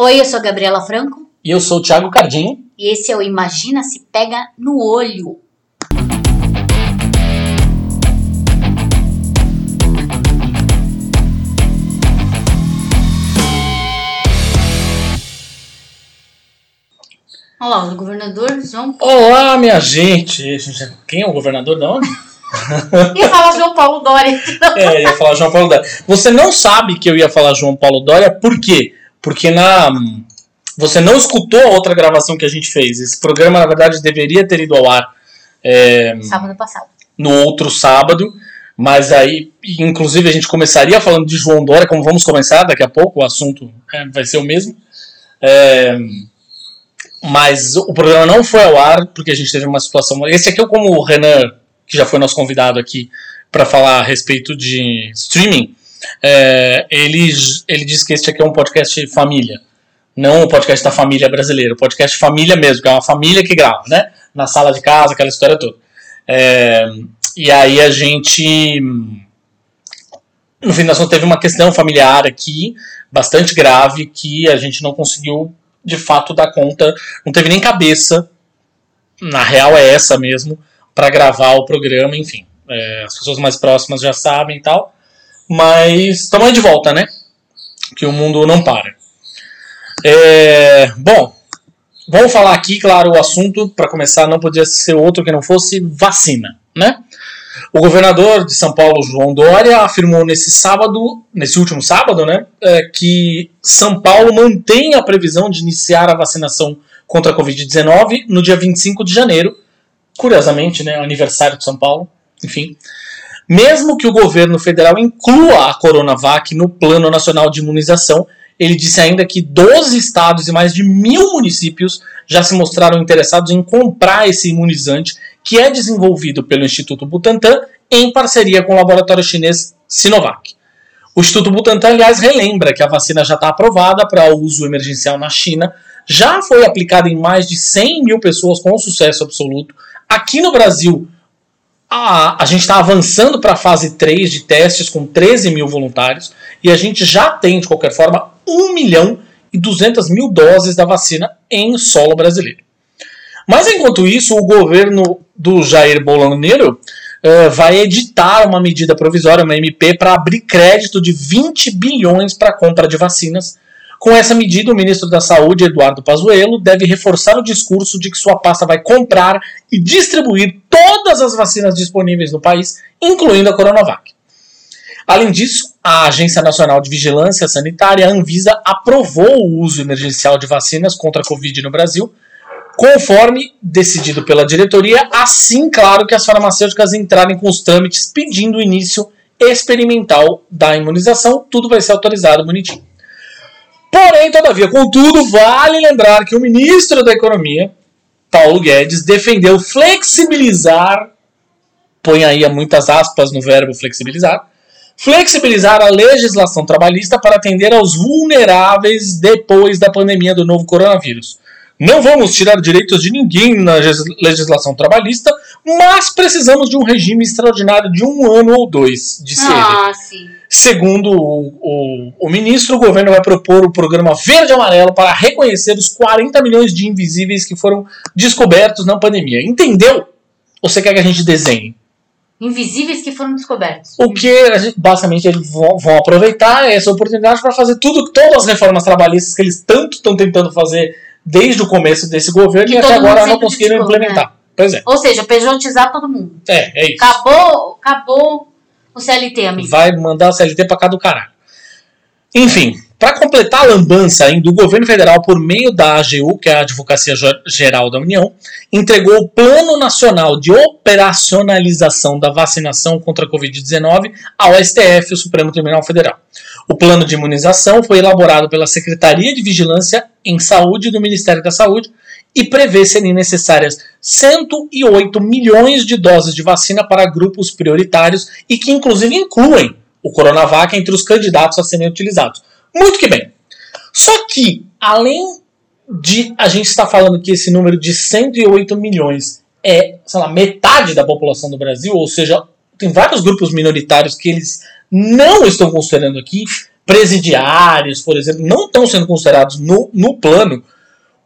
Oi, eu sou a Gabriela Franco E eu sou o Thiago Cardinho. e esse é o Imagina se pega no olho. Olha lá, o governador João Paulo. Olá, minha gente! Quem é o governador da onde? E fala João Paulo Dória. É, ia falar João Paulo Dória. Você não sabe que eu ia falar João Paulo Dória, por quê? Porque na. Você não escutou a outra gravação que a gente fez. Esse programa, na verdade, deveria ter ido ao ar é, Sábado passado. no outro sábado. Mas aí, inclusive, a gente começaria falando de João Dória, como vamos começar daqui a pouco, o assunto é, vai ser o mesmo. É, mas o programa não foi ao ar porque a gente teve uma situação. Esse aqui é como o Renan, que já foi nosso convidado aqui para falar a respeito de streaming. É, ele, ele disse que este aqui é um podcast família, não o podcast da família brasileira, o podcast família mesmo, que é uma família que grava, né? Na sala de casa, aquela história toda. É, e aí a gente, no fim das contas, teve uma questão familiar aqui, bastante grave, que a gente não conseguiu de fato dar conta, não teve nem cabeça, na real é essa mesmo, para gravar o programa, enfim. É, as pessoas mais próximas já sabem e tal, mas estamos aí de volta, né? Que o mundo não para. É, bom, vamos falar aqui, claro, o assunto, para começar, não podia ser outro que não fosse vacina, né? O governador de São Paulo, João Dória, afirmou nesse sábado, nesse último sábado, né, é, que São Paulo mantém a previsão de iniciar a vacinação contra a Covid-19 no dia 25 de janeiro. Curiosamente, né, aniversário de São Paulo, enfim. Mesmo que o governo federal inclua a Coronavac no Plano Nacional de Imunização, ele disse ainda que 12 estados e mais de mil municípios já se mostraram interessados em comprar esse imunizante que é desenvolvido pelo Instituto Butantan em parceria com o laboratório chinês Sinovac. O Instituto Butantan, aliás, relembra que a vacina já está aprovada para uso emergencial na China, já foi aplicada em mais de 100 mil pessoas com sucesso absoluto. Aqui no Brasil, a, a gente está avançando para a fase 3 de testes com 13 mil voluntários e a gente já tem, de qualquer forma, 1 milhão e 200 mil doses da vacina em solo brasileiro. Mas enquanto isso, o governo do Jair Bolsonaro uh, vai editar uma medida provisória, uma MP, para abrir crédito de 20 bilhões para compra de vacinas. Com essa medida, o ministro da Saúde, Eduardo Pazuello, deve reforçar o discurso de que sua pasta vai comprar e distribuir todas as vacinas disponíveis no país, incluindo a Coronavac. Além disso, a Agência Nacional de Vigilância Sanitária, a Anvisa, aprovou o uso emergencial de vacinas contra a Covid no Brasil, conforme decidido pela diretoria, assim, claro, que as farmacêuticas entrarem com os trâmites pedindo o início experimental da imunização, tudo vai ser autorizado bonitinho. Porém, todavia, contudo, vale lembrar que o ministro da Economia, Paulo Guedes, defendeu flexibilizar, põe aí muitas aspas no verbo flexibilizar, flexibilizar a legislação trabalhista para atender aos vulneráveis depois da pandemia do novo coronavírus. Não vamos tirar direitos de ninguém na legislação trabalhista, mas precisamos de um regime extraordinário de um ano ou dois, disse ele. Ah, sim. Segundo o, o, o, ministro, o governo vai propor o programa Verde Amarelo para reconhecer os 40 milhões de invisíveis que foram descobertos na pandemia. Entendeu? Ou você quer que a gente desenhe? Invisíveis que foram descobertos. O que gente, basicamente eles vão, vão, aproveitar essa oportunidade para fazer tudo, todas as reformas trabalhistas que eles tanto estão tentando fazer desde o começo desse governo Que e até agora não conseguiram implementar. Pois é. Ou seja, pejotizar todo mundo. É, é isso. Acabou, acabou o CLT, amigo. Vai mandar o CLT pra cá do caralho. Enfim, para completar a lambança ainda, o governo federal, por meio da AGU, que é a Advocacia Geral da União, entregou o Plano Nacional de Operacionalização da Vacinação contra a Covid-19 ao STF, o Supremo Tribunal Federal. O plano de imunização foi elaborado pela Secretaria de Vigilância em Saúde do Ministério da Saúde e prevê serem necessárias 108 milhões de doses de vacina para grupos prioritários e que inclusive incluem o Coronavac entre os candidatos a serem utilizados. Muito que bem. Só que, além de a gente estar falando que esse número de 108 milhões é, sei lá, metade da população do Brasil, ou seja, tem vários grupos minoritários que eles não estão considerando aqui, presidiários, por exemplo, não estão sendo considerados no, no plano.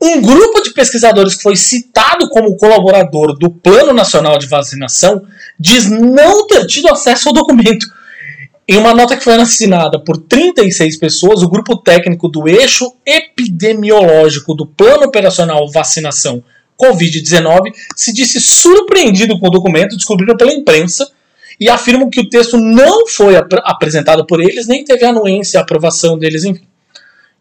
Um grupo de pesquisadores que foi citado como colaborador do Plano Nacional de Vacinação diz não ter tido acesso ao documento. Em uma nota que foi assinada por 36 pessoas, o grupo técnico do eixo epidemiológico do Plano Operacional Vacinação Covid-19 se disse surpreendido com o documento descobrido pela imprensa e afirmam que o texto não foi ap apresentado por eles, nem teve anuência aprovação deles, enfim.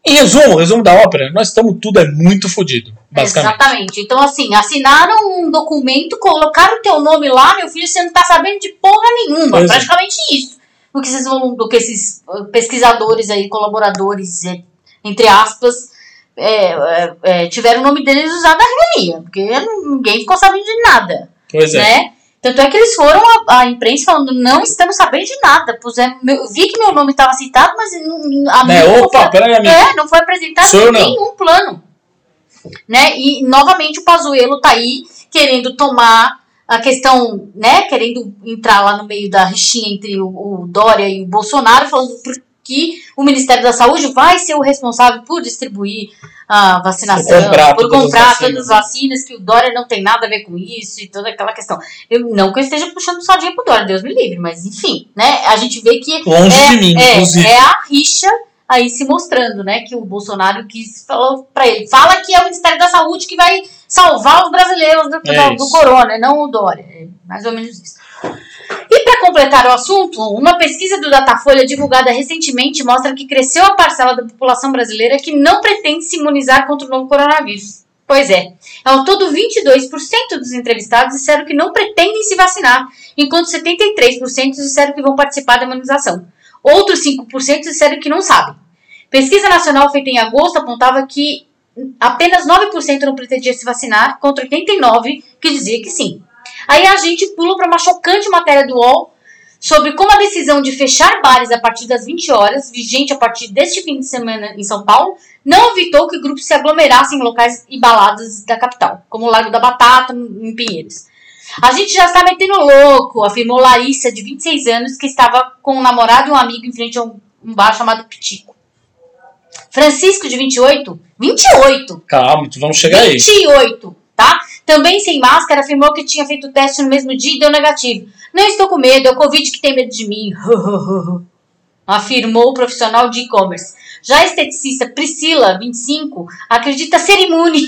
Em resumo, resumo da ópera, nós estamos tudo é muito fodido, basicamente. Exatamente. Então, assim, assinaram um documento, colocaram o teu nome lá, meu filho, você não tá sabendo de porra nenhuma. Pois é. praticamente isso. Do que, esses, do que esses pesquisadores aí, colaboradores, é, entre aspas, é, é, é, tiveram o nome deles usado na revelia. Porque ninguém ficou sabendo de nada. Pois é. Tanto é que eles foram à, à imprensa falando, não estamos sabendo de nada. Pusemos, meu- vi que meu nome estava citado, mas não- a Né, mim não opa, foi- peraí, amigo. é, não foi apresentado Sou eu, não. nenhum plano. Né? E novamente o Pazuello tá aí querendo tomar a questão, né? Querendo entrar lá no meio da rixinha entre o, o Dória e o Bolsonaro, falando que o Ministério da Saúde vai ser o responsável por distribuir a vacinação, Por comprar por todas as comprar vacinas. todas as vacinas, que o Dória não tem nada a ver com isso e toda aquela questão. Eu, não que eu esteja puxando sardinha pro Dória, Deus me livre, mas enfim, né? A gente vê que Longe é, de mim, é, inclusive. é a rixa aí se mostrando, né? Que o Bolsonaro quis falou pra ele. Fala que é o Ministério da Saúde que vai salvar os brasileiros do, É do, do corona, não o Dória. É mais ou menos isso. Para completar o assunto, uma pesquisa do Datafolha divulgada recentemente mostra que cresceu a parcela da população brasileira que não pretende se imunizar contra o novo coronavírus. Pois é, ao todo 22% dos entrevistados disseram que não pretendem se vacinar, enquanto 73% disseram que vão participar da imunização. Outros 5% disseram que não sabem. Pesquisa nacional feita em agosto apontava que apenas 9% não pretendia se vacinar, contra 89% que dizia que sim. Aí a gente pula para uma chocante matéria do UOL sobre como a decisão de fechar bares a partir das 20 horas, vigente a partir deste fim de semana em São Paulo, não evitou que grupos se aglomerassem em locais e baladas da capital, como o Largo da Batata, em Pinheiros. A gente já está metendo louco, afirmou Larissa, de 26 anos, que estava com um namorado e um amigo em frente a um, bar chamado Pitico. Francisco, de 28, 28, Calma, vamos chegar aí. 28, tá? Também sem máscara, afirmou que tinha feito o teste no mesmo dia e deu negativo. Não estou com medo, é o Covid que tem medo de mim. afirmou o profissional de e-commerce. Já a esteticista Priscila, 25, acredita ser imune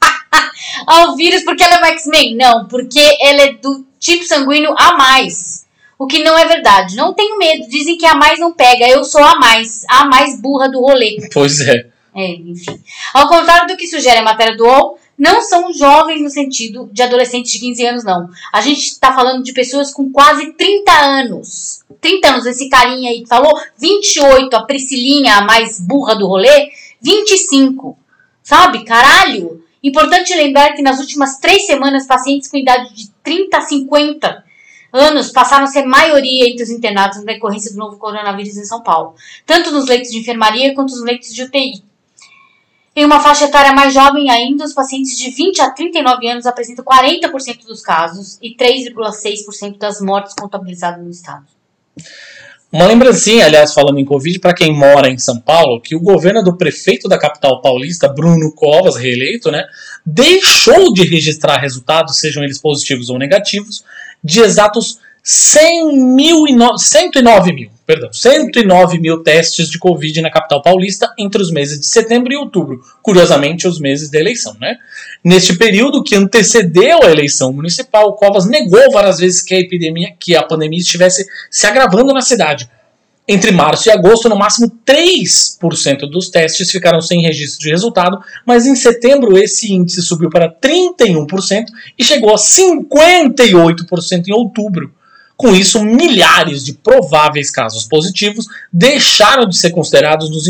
ao vírus porque ela é uma X-Men. Não, porque ela é do tipo sanguíneo A mais. O que não é verdade. Não tenho medo. Dizem que a mais não pega. Eu sou a mais. A mais burra do rolê. Pois é. É, enfim. Ao contrário do que sugere a matéria do UOL, não são jovens no sentido de adolescentes de 15 anos, não. A gente está falando de pessoas com quase 30 anos. 30 anos, esse carinha aí que falou, 28, a Priscilinha, a mais burra do rolê, 25. Sabe? Caralho! Importante lembrar que nas últimas três semanas, pacientes com idade de 30 a 50 anos passaram a ser maioria entre os internados na decorrência do novo coronavírus em São Paulo, tanto nos leitos de enfermaria quanto nos leitos de UTI. Em uma faixa etária mais jovem ainda, os pacientes de 20 a 39 anos apresentam 40% dos casos e 3,6% das mortes contabilizadas no estado. Uma lembrancinha, aliás, falando em Covid, para quem mora em São Paulo, que o governo do prefeito da capital paulista, Bruno Covas, reeleito, né, deixou de registrar resultados, sejam eles positivos ou negativos, de exatos 100 mil e no... 109 mil, perdão, 109 mil testes de Covid na capital paulista entre os meses de setembro e outubro. Curiosamente, os meses da eleição, né? Neste período que antecedeu a eleição municipal, Covas negou várias vezes que a epidemia, que a pandemia estivesse se agravando na cidade. Entre março e agosto, no máximo 3% dos testes ficaram sem registro de resultado, mas em setembro esse índice subiu para 31% e chegou a 58% em outubro. Com isso, milhares de prováveis casos positivos deixaram de ser considerados nos,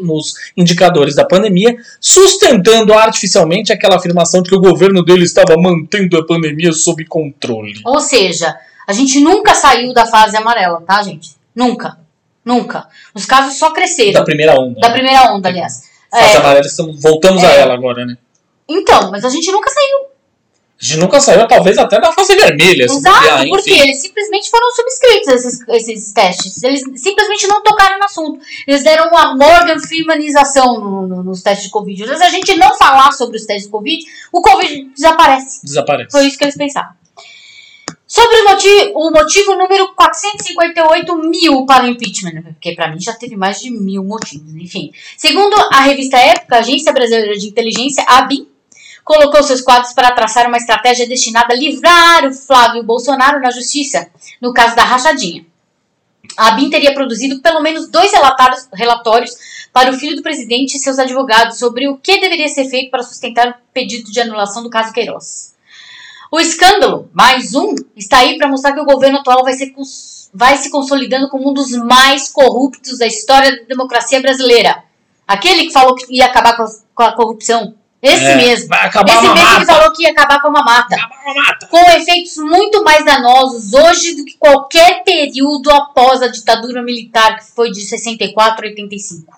nos indicadores da pandemia, sustentando artificialmente aquela afirmação de que o governo dele estava mantendo a pandemia sob controle. Ou seja, a gente nunca saiu da fase amarela, tá, gente? Nunca. Nunca. Os casos só cresceram. Da primeira onda. Da né? primeira onda, aliás. Fase É, amarela, voltamos a É. ela agora, né? então, mas a gente nunca saiu. A gente nunca saiu, talvez, até da fase vermelha. Exato, porque eles simplesmente foram subscritos esses, esses testes. Eles simplesmente não tocaram no assunto. Eles deram uma Morgan Freemanização no- no- nos testes de Covid. Se a gente não falar sobre os testes de Covid, o Covid desaparece. Desaparece. Foi isso que eles pensaram. Sobre o motivo, o motivo número 458 mil para o impeachment, porque para mim já teve mais de mil motivos, enfim. Segundo a revista Época, a Agência Brasileira de Inteligência, a ABIN, colocou seus quadros para traçar uma estratégia destinada a livrar o Flávio Bolsonaro na justiça, no caso da rachadinha. A ABIN teria produzido pelo menos dois relatórios, para o filho do presidente e seus advogados sobre o que deveria ser feito para sustentar o pedido de anulação do caso Queiroz. O escândalo, mais um, está aí para mostrar que o governo atual vai, ser vai se consolidando como um dos mais corruptos da história da democracia brasileira. Aquele que falou que ia acabar com a corrupção. Esse É, mesmo. Vai acabar Esse uma mesmo que mata. falou que ia acabar com a mamata. Acabar uma mata. Com efeitos muito mais danosos hoje do que qualquer período após a ditadura militar, que foi de 64 a 85.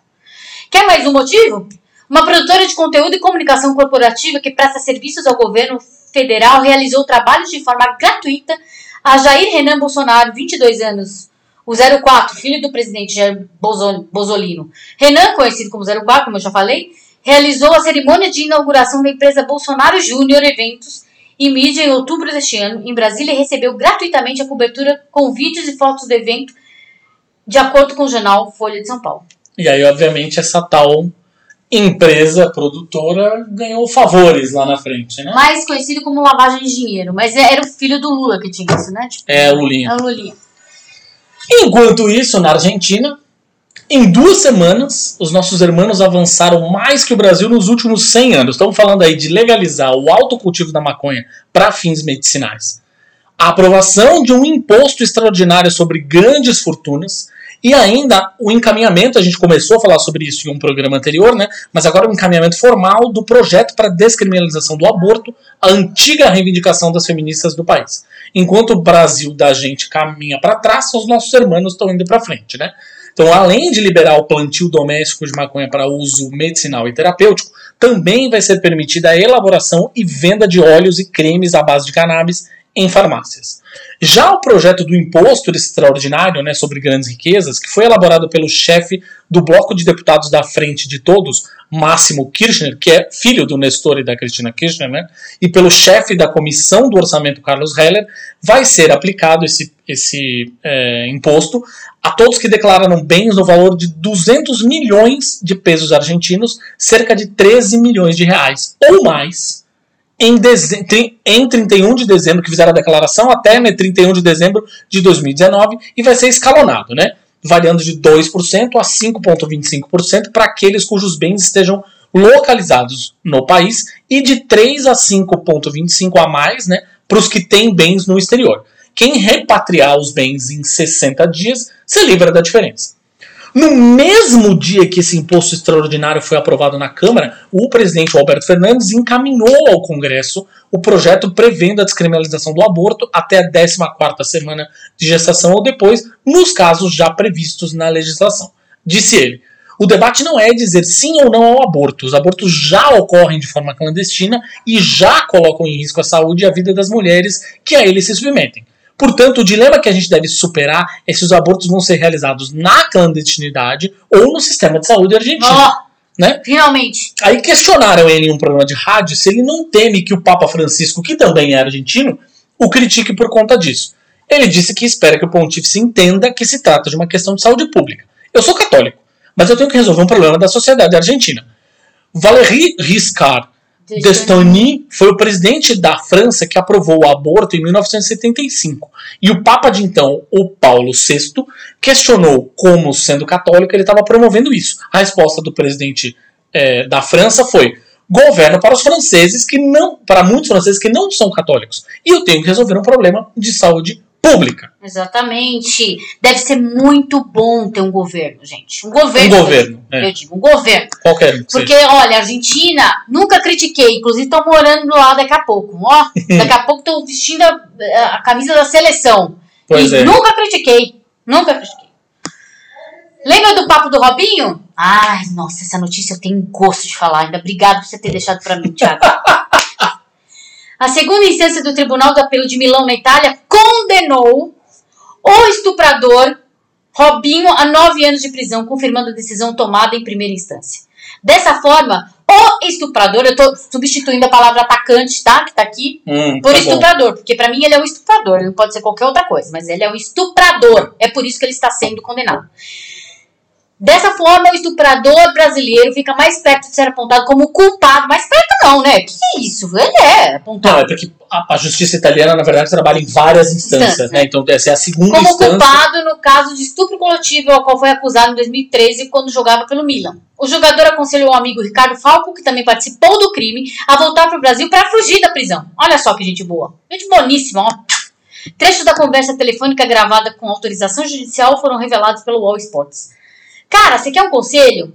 Quer mais um motivo? Uma produtora de conteúdo e comunicação corporativa que presta serviços ao governo federal realizou trabalhos de forma gratuita a Jair Renan Bolsonaro, 22 anos, o 04, filho do presidente Jair Bozo- Bozolino. Renan, conhecido como 04, como eu já falei, realizou a cerimônia de inauguração da empresa Bolsonaro Júnior Eventos e mídia em outubro deste ano, em Brasília, e recebeu gratuitamente a cobertura com vídeos e fotos do evento, de acordo com o jornal Folha de São Paulo. E aí, obviamente, essa tal empresa produtora ganhou favores lá na frente, né? Mais conhecido como lavagem de dinheiro, mas era o filho do Lula que tinha isso, né? Tipo, É, Lulinha. é o Lulinha. Enquanto isso, na Argentina, em duas semanas, os nossos irmãos avançaram mais que o Brasil nos últimos 100 anos. Estamos falando aí de legalizar o autocultivo da maconha para fins medicinais. A aprovação de um imposto extraordinário sobre grandes fortunas e ainda o encaminhamento, a gente começou a falar sobre isso em um programa anterior, né? Mas agora o encaminhamento formal do projeto para descriminalização do aborto, a antiga reivindicação das feministas do país. Enquanto o Brasil da gente caminha para trás, os nossos irmãos estão indo para frente, né? Então, além de liberar o plantio doméstico de maconha para uso medicinal e terapêutico, também vai ser permitida a elaboração e venda de óleos e cremes à base de cannabis em farmácias. Já o projeto do imposto extraordinário né, sobre grandes riquezas, que foi elaborado pelo chefe do bloco de deputados da Frente de Todos, Máximo Kirchner, que é filho do Nestor e da Cristina Kirchner, né, e pelo chefe da comissão do orçamento, Carlos Heller, vai ser aplicado esse, esse é, imposto a todos que declararam bens no valor de 200 milhões de pesos argentinos, cerca de 13 milhões de reais ou mais, em, em 31 de dezembro, que fizeram a declaração, até né, 31 de dezembro de 2019, e vai ser escalonado, né? Variando de 2% a 5,25% para aqueles cujos bens estejam localizados no país e de 3 a 5,25% a mais né, para os que têm bens no exterior. Quem repatriar os bens em 60 dias se livra da diferença. No mesmo dia que esse imposto extraordinário foi aprovado na Câmara, o presidente Alberto Fernandes encaminhou ao Congresso o projeto prevendo a descriminalização do aborto até a 14ª semana de gestação ou depois, nos casos já previstos na legislação. Disse ele: "O debate não é dizer sim ou não ao aborto. Os abortos já ocorrem de forma clandestina e já colocam em risco a saúde e a vida das mulheres que a eles se submetem. Portanto, o dilema que a gente deve superar é se os abortos vão ser realizados na clandestinidade ou no sistema de saúde argentino. Ó, Né? finalmente. Aí questionaram ele em um programa de rádio se ele não teme que o Papa Francisco, que também é argentino, o critique por conta disso. Ele disse que espera que o pontífice entenda que se trata de uma questão de saúde pública. Eu sou católico, mas eu tenho que resolver um problema da sociedade argentina. Valéry Giscard d'Estaing foi o presidente da França que aprovou o aborto em 1975. E o Papa de então, o Paulo VI, questionou como, sendo católico, ele estava promovendo isso. A resposta do presidente eh, da França foi: governo para os franceses que não, para muitos franceses que não são católicos. E eu tenho que resolver um problema de saúde pública. Exatamente. Deve ser muito bom ter um governo, gente. Um Um governo. governo, é, Eu digo, um governo. qualquer um que Porque, seja. olha, Argentina, nunca critiquei. Inclusive, tô morando lá daqui a pouco. Ó, daqui a pouco tô vestindo a, a camisa da seleção. Pois e é. nunca critiquei. Nunca critiquei. Lembra do papo do Robinho? Ai, nossa, essa notícia eu tenho gosto de falar ainda. Obrigado por você ter deixado pra mim, Thiago. A segunda instância do Tribunal do Apelo de Milão, na Itália, condenou o estuprador Robinho a nove anos de prisão, confirmando a decisão tomada em primeira instância. Dessa forma, o estuprador, eu tô substituindo a palavra atacante, tá? Que tá aqui, Hum, por tá bom. estuprador, porque pra mim ele é um estuprador, ele não pode ser qualquer outra coisa, mas ele é um estuprador. É por isso que ele está sendo condenado. Dessa forma, o estuprador brasileiro fica mais perto de ser apontado como culpado. Mais perto não, né? Que é isso? Ele é Não, apontado é porque a, a justiça italiana, na verdade, trabalha em várias instâncias, Instâncias. né? Então, essa é a segunda como instância. culpado no caso de estupro coletivo ao qual foi acusado em 2013 quando jogava pelo Milan. O jogador aconselhou o amigo Ricardo Falco, que também participou do crime, a voltar para o Brasil para fugir da prisão. Olha só que gente boa. Gente boníssima, ó. Trechos da conversa telefônica gravada com autorização judicial foram revelados pelo Wall Sports. Cara, você quer um conselho?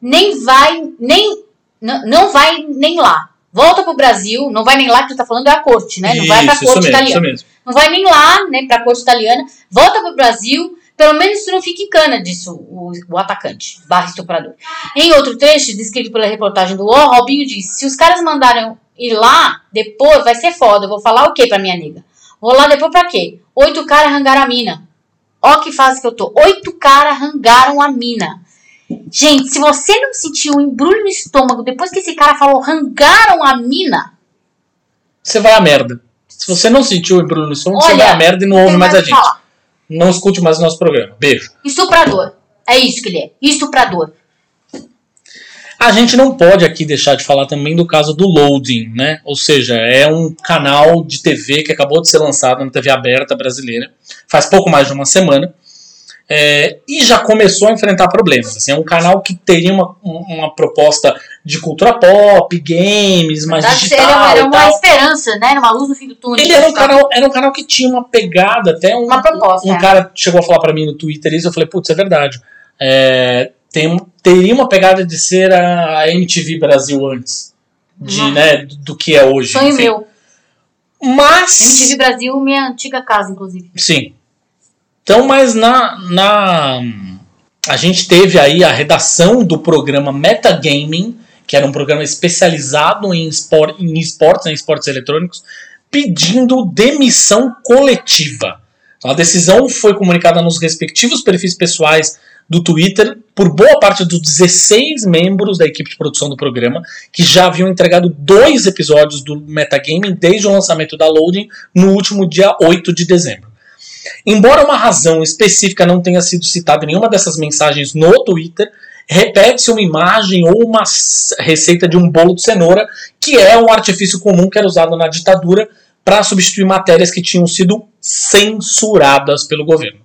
Nem vai, nem. Não, não vai nem lá. Volta pro Brasil, não vai nem lá que tu tá falando é a corte, né? Não vai pra Isso, corte isso mesmo, italiana isso mesmo. não vai nem lá, né, pra corte italiana, volta pro Brasil, pelo menos tu não fica em cana disso, o, o atacante, barra estuprador. Em outro trecho, descrito pela reportagem do UOL, Robinho disse, se os caras mandaram ir lá, depois vai ser foda, eu vou falar o quê pra minha nega? Vou lá depois pra quê? Oito caras rangaram a mina. Ó que fase que eu tô. Oito caras rangaram a mina. Gente, se você não sentiu um embrulho no estômago depois que esse cara falou rangaram a mina, Você vai à merda. Se você não sentiu o embrulho no você Olha, vai à merda e não ouve mais a gente. falar. Não escute mais o nosso programa. Beijo. estuprador. É isso que ele é. Estuprador. A gente não pode aqui deixar de falar também do caso do Loading, né? Ou seja, é um canal de TV que acabou de ser lançado na TV aberta brasileira, faz pouco mais de uma semana, é, e já começou a enfrentar problemas. Assim, é um canal que teria uma, uma proposta de cultura pop, games, mais verdade, digital era, uma- era uma tal. esperança, né? Era uma luz no fim do túnel. Ele era um, canal, era um canal que tinha uma pegada, até um, Uma proposta, um é. cara chegou a falar pra mim no Twitter isso, eu falei, putz, é verdade. É, tem, teria uma pegada de ser a, a MTV Brasil antes, de, Uhum. né, do, que é hoje. Sonho enfim. meu. Mas, MTV Brasil, minha antiga casa, inclusive. sim. Então, mas na, na... A gente teve aí a redação do programa Metagaming, que era um programa especializado em, espor, em esportes, em esportes eletrônicos, pedindo demissão coletiva. Então, a decisão foi comunicada nos respectivos perfis pessoais do Twitter por boa parte dos 16 membros da equipe de produção do programa, que já haviam entregado dois episódios do Metagaming desde o lançamento da Loading no último dia 8 de dezembro. Embora uma razão específica não tenha sido citada em nenhuma dessas mensagens no Twitter, repete-se uma imagem ou uma receita de um bolo de cenoura, que é um artifício comum que era usado na ditadura para substituir matérias que tinham sido censuradas pelo governo.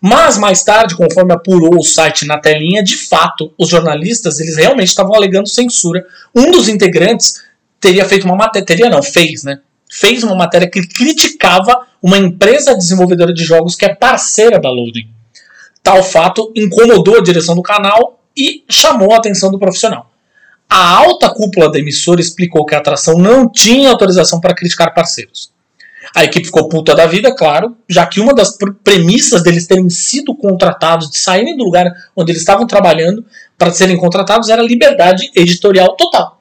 Mas mais tarde, conforme apurou o site na telinha, de fato, os jornalistas eles realmente estavam alegando censura. Um dos integrantes teria feito uma matéria, teria não, fez, né? Fez uma matéria que criticava uma empresa desenvolvedora de jogos que é parceira da Loading. Tal fato incomodou a direção do canal e chamou a atenção do profissional. A alta cúpula da emissora explicou que a atração não tinha autorização para criticar parceiros. A equipe ficou puta da vida, claro, já que uma das pr- premissas deles terem sido contratados, de saírem do lugar onde eles estavam trabalhando para serem contratados, era liberdade editorial total.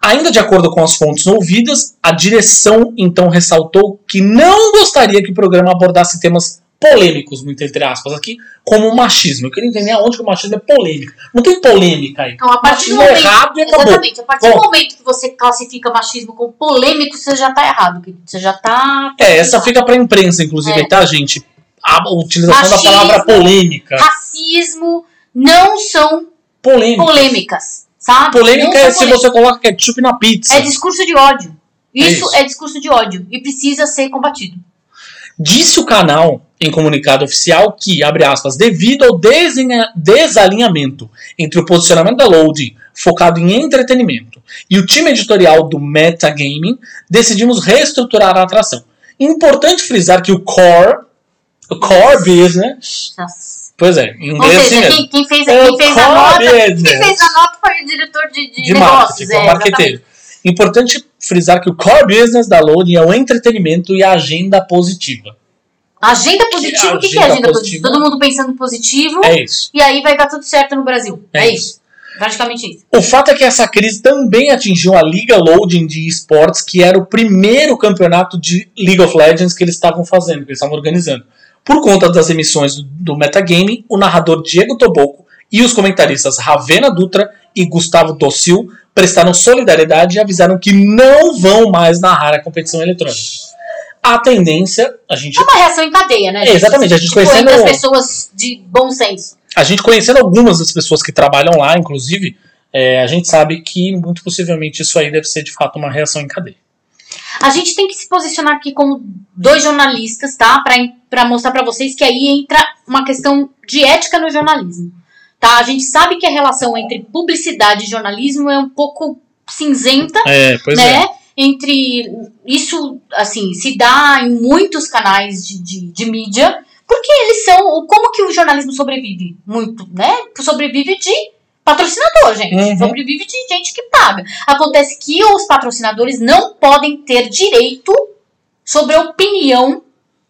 Ainda de acordo com as fontes ouvidas, a direção então ressaltou que não gostaria que o programa abordasse temas polêmicos, muito entre aspas, aqui, como o machismo. Eu queria entender aonde que o machismo é polêmico. Não tem polêmica aí. Então, a partir do Machismo é momento. errado e acabou. Exatamente. A partir do Bom. momento que você classifica machismo como polêmico, você já tá errado, querido. Você já tá. É, essa fica pra imprensa, inclusive, É. tá, gente? A utilização Machismo. da palavra polêmica. Racismo não são Polêmica. polêmicas, sabe? Polêmica Não é se polêmicas. você coloca ketchup na pizza. É discurso de ódio. Isso, isso. é discurso de ódio e precisa ser combatido. Disse o canal em comunicado oficial que, abre aspas, devido ao desalinhamento entre o posicionamento da Loading, focado em entretenimento, e o time editorial do Metagaming, decidimos reestruturar a atração. Importante frisar que o core, o core business, Nossa. pois é, em Ou inglês assim seja, quem, quem fez, quem fez a nota. Quem fez a nota foi o diretor de, de, de negócios. marketing, é, marqueteiro. Importante frisar que o core business da Loading é o entretenimento e a agenda positiva. Agenda positiva, o que, que é agenda positiva? Todo mundo pensando positivo É isso. e aí vai dar tudo certo no Brasil. É É, isso. Praticamente isso. O fato é que essa crise também atingiu a Liga Loading de Esportes, que era o primeiro campeonato de League of Legends que eles estavam fazendo, que eles estavam organizando. Por conta das emissões do, do Metagame, o narrador Diego Toboco e os comentaristas Ravena Dutra e Gustavo Docil prestaram solidariedade e avisaram que não vão mais narrar a competição eletrônica. A tendência, a gente. É uma reação em cadeia, né? É, exatamente, a gente tipo, conhecendo- as pessoas de bom senso. A gente conhecendo algumas das pessoas que trabalham lá, inclusive, é, a gente sabe que muito possivelmente isso aí deve ser de fato uma reação em cadeia. A gente tem que se posicionar aqui como dois jornalistas, tá? Pra, pra mostrar pra vocês que aí entra uma questão de ética no jornalismo. Tá? A gente sabe que a relação entre publicidade e jornalismo é um pouco cinzenta, É, pois né? Entre isso, assim, se dá em muitos canais de, de, de mídia, porque eles são. Como que o jornalismo sobrevive? Muito, né? Sobrevive de patrocinador, gente. Uhum. Sobrevive de gente que paga. Acontece que os patrocinadores não podem ter direito sobre a opinião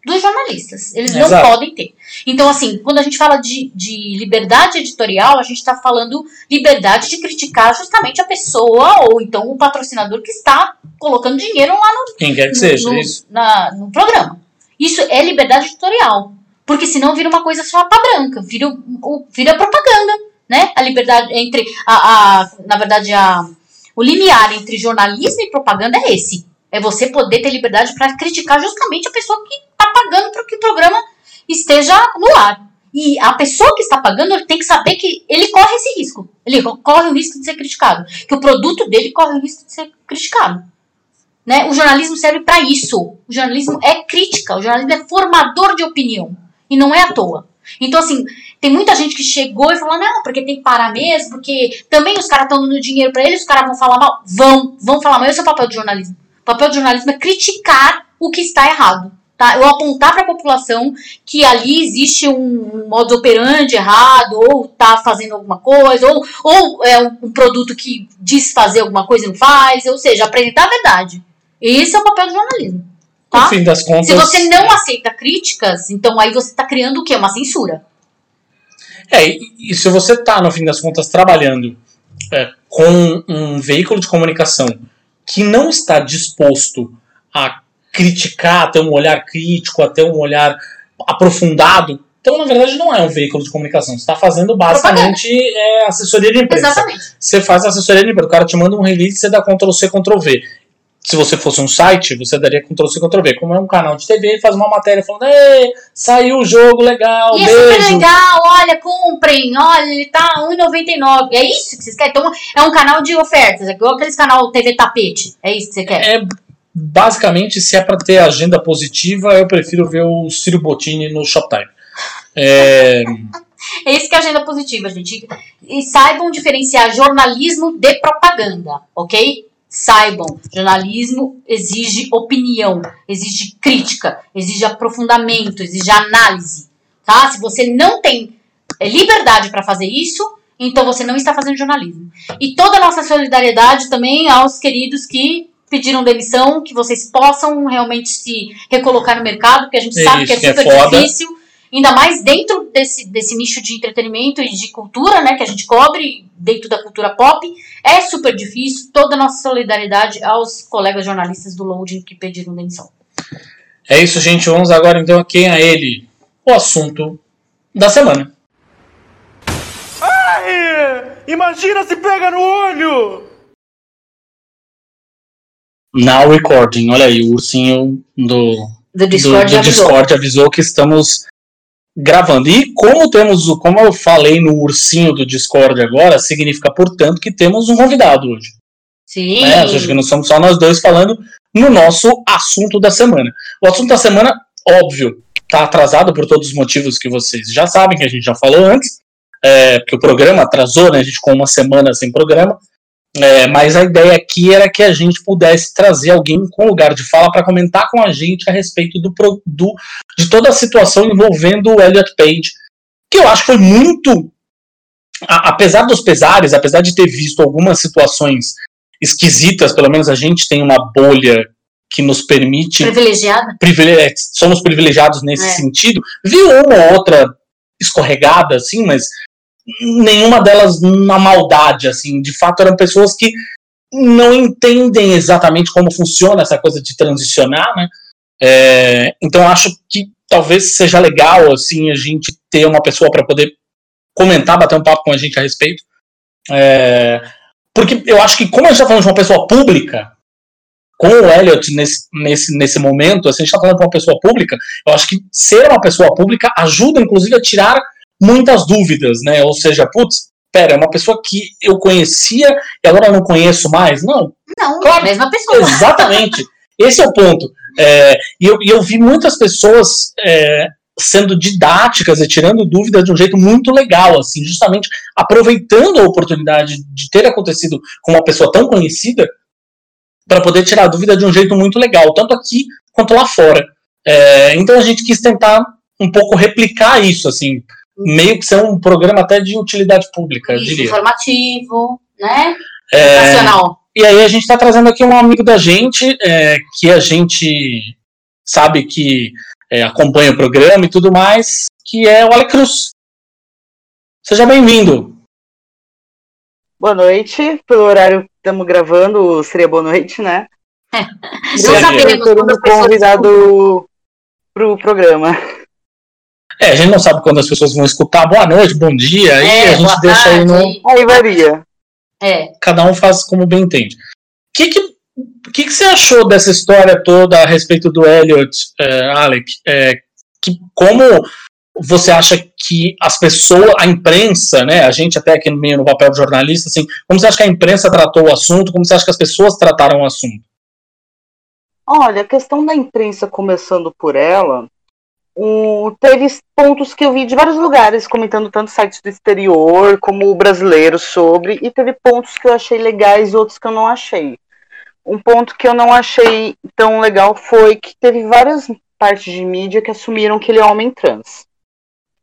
dos jornalistas. Eles não Exato. podem ter. Então, assim, quando a gente fala de, de liberdade editorial, a gente está falando liberdade de criticar justamente a pessoa ou então o patrocinador que está colocando dinheiro lá no, Quem quer que no- seja, no, isso. na- no programa. Isso é liberdade editorial. Porque senão vira uma coisa só pra branca, vira, o- vira propaganda, né? A liberdade entre a, a- na verdade a o limiar entre jornalismo e propaganda é esse. É você poder ter liberdade para criticar justamente a pessoa que está pagando para que o programa esteja no ar. E a pessoa que está pagando tem que saber que ele corre esse risco. Ele corre o risco de ser criticado. Que o produto dele corre o risco de ser criticado. Né? O jornalismo serve para isso. O jornalismo é crítica, o jornalismo é formador de opinião. E não é à toa. Então, assim, tem muita gente que chegou e falou: não, porque tem que parar mesmo, porque também os caras estão dando dinheiro para eles, os caras vão falar mal. Vão, vão falar mal. Esse é o papel do jornalismo. O papel do jornalismo é criticar o que está errado. Eu apontar para a população que ali existe um modus operandi errado, ou tá fazendo alguma coisa, ou, ou é um, produto que diz fazer alguma coisa e não faz, ou seja, apresentar a verdade. Esse é o papel do jornalismo. No Tá? fim das contas. Se você não aceita críticas, então aí você está criando o quê? Uma censura. É, e, e se você está, no fim das contas, trabalhando é, com um veículo de comunicação que não está disposto a criticar, ter um olhar crítico, ter um olhar aprofundado, então, na verdade, não é um veículo de comunicação. Você está fazendo basicamente é, assessoria de imprensa. Exatamente. Você faz assessoria de imprensa. O cara te manda um release, você dá Ctrl-C, Ctrl-V. Se você fosse um site, você daria Ctrl-C, Ctrl-V. Como é um canal de TV, ele faz uma matéria falando: Ei, saiu o jogo, legal, E é super beijo. legal, olha, comprem, olha, ele tá R$1,99. É isso que vocês querem? Então, é um canal de ofertas, é igual aqueles canal TV Tapete. É isso que você quer? É, basicamente, se é para ter agenda positiva, eu prefiro ver o Ciro Bottini no Shoptime. É, É isso que é agenda positiva, gente. E saibam diferenciar jornalismo de propaganda, ok? Saibam, jornalismo exige opinião, exige crítica, exige aprofundamento, exige análise, tá? Se você não tem é, liberdade para fazer isso, então você não está fazendo jornalismo. E toda a nossa solidariedade também aos queridos que pediram demissão, que vocês possam realmente se recolocar no mercado, porque a gente sabe que é Isso, que é super foda. difícil. Ainda mais dentro desse, desse nicho de entretenimento e de cultura, né, que a gente cobre, dentro da cultura pop, é super difícil. Toda a nossa solidariedade aos colegas jornalistas do Loading que pediram demissão. é isso, gente. Vamos agora então a quem é ele? O assunto da semana. Ai! Imagina se pega no olho! Now recording. Olha aí, o ursinho do, Do do, Discord do avisou. Discord avisou que estamos gravando. E como temos, o- como eu falei no ursinho do Discord agora, significa, portanto, que temos um convidado hoje. Sim. né? Ou seja, que não somos só nós dois falando no nosso assunto da semana. O assunto da semana, óbvio, está atrasado por todos os motivos que vocês já sabem, que a gente já falou antes, é, porque o programa atrasou, né? A gente ficou uma semana sem programa. É, mas a ideia aqui era que a gente pudesse trazer alguém com lugar de fala para comentar com a gente a respeito do, do- de toda a situação envolvendo o Elliot Page, que eu acho que foi muito. a- apesar dos pesares, apesar de ter visto algumas situações esquisitas, pelo menos a gente tem uma bolha que nos permite Privilegiada? privile- somos privilegiados nesse É. sentido. Viu uma ou outra escorregada, assim, mas nenhuma delas na maldade, assim. De fato, eram pessoas que não entendem exatamente como funciona essa coisa de transicionar, né? É, então acho que talvez seja legal assim a gente ter uma pessoa para poder comentar, bater um papo com a gente a respeito. É, porque eu acho que como a gente está falando de uma pessoa pública, com o Elliot nesse, nesse, nesse momento, assim, a gente está falando de uma pessoa pública, eu acho que ser uma pessoa pública ajuda, inclusive, a tirar muitas dúvidas, né? Ou seja, putz, pera, é uma pessoa que eu conhecia e agora eu não conheço mais? Não. Não, claro, mesma pessoa. Exatamente. Esse é o ponto. É, e, eu, e eu vi muitas pessoas é, sendo didáticas e tirando dúvidas de um jeito muito legal, assim, justamente aproveitando a oportunidade de ter acontecido com uma pessoa tão conhecida para poder tirar dúvida de um jeito muito legal, tanto aqui quanto lá fora. É, então a gente quis tentar um pouco replicar isso, assim, meio que ser um programa até de utilidade pública, Isso, eu diria. informativo, né? É, Educacional. e aí a gente está trazendo aqui um amigo da gente, é, que a gente sabe que é, acompanha o programa e tudo mais, que é o Ale Cruz. Seja bem-vindo. Boa noite. Pelo horário que estamos gravando, seria boa noite, né? Não Ter quando convidado pro programa. É, a gente não sabe quando as pessoas vão escutar. Boa noite, bom dia. Aí É, a gente boa deixa aí no. tarde. Aí varia. É. Cada um faz como bem entende. O que, que, que, que você achou dessa história toda a respeito do Elliot, é, Alec? É, que, como você acha que as pessoas, a imprensa, né, a gente até aqui no meio no papel de jornalista, assim, como você acha que a imprensa tratou o assunto? Como você acha que as pessoas trataram o assunto? Olha, a questão da imprensa, começando por ela, o- teve pontos que eu vi de vários lugares, comentando tanto sites do exterior como brasileiros sobre, e teve pontos que eu achei legais e outros que eu não achei. Um ponto que eu não achei tão legal foi que teve várias partes de mídia que assumiram que ele é homem trans.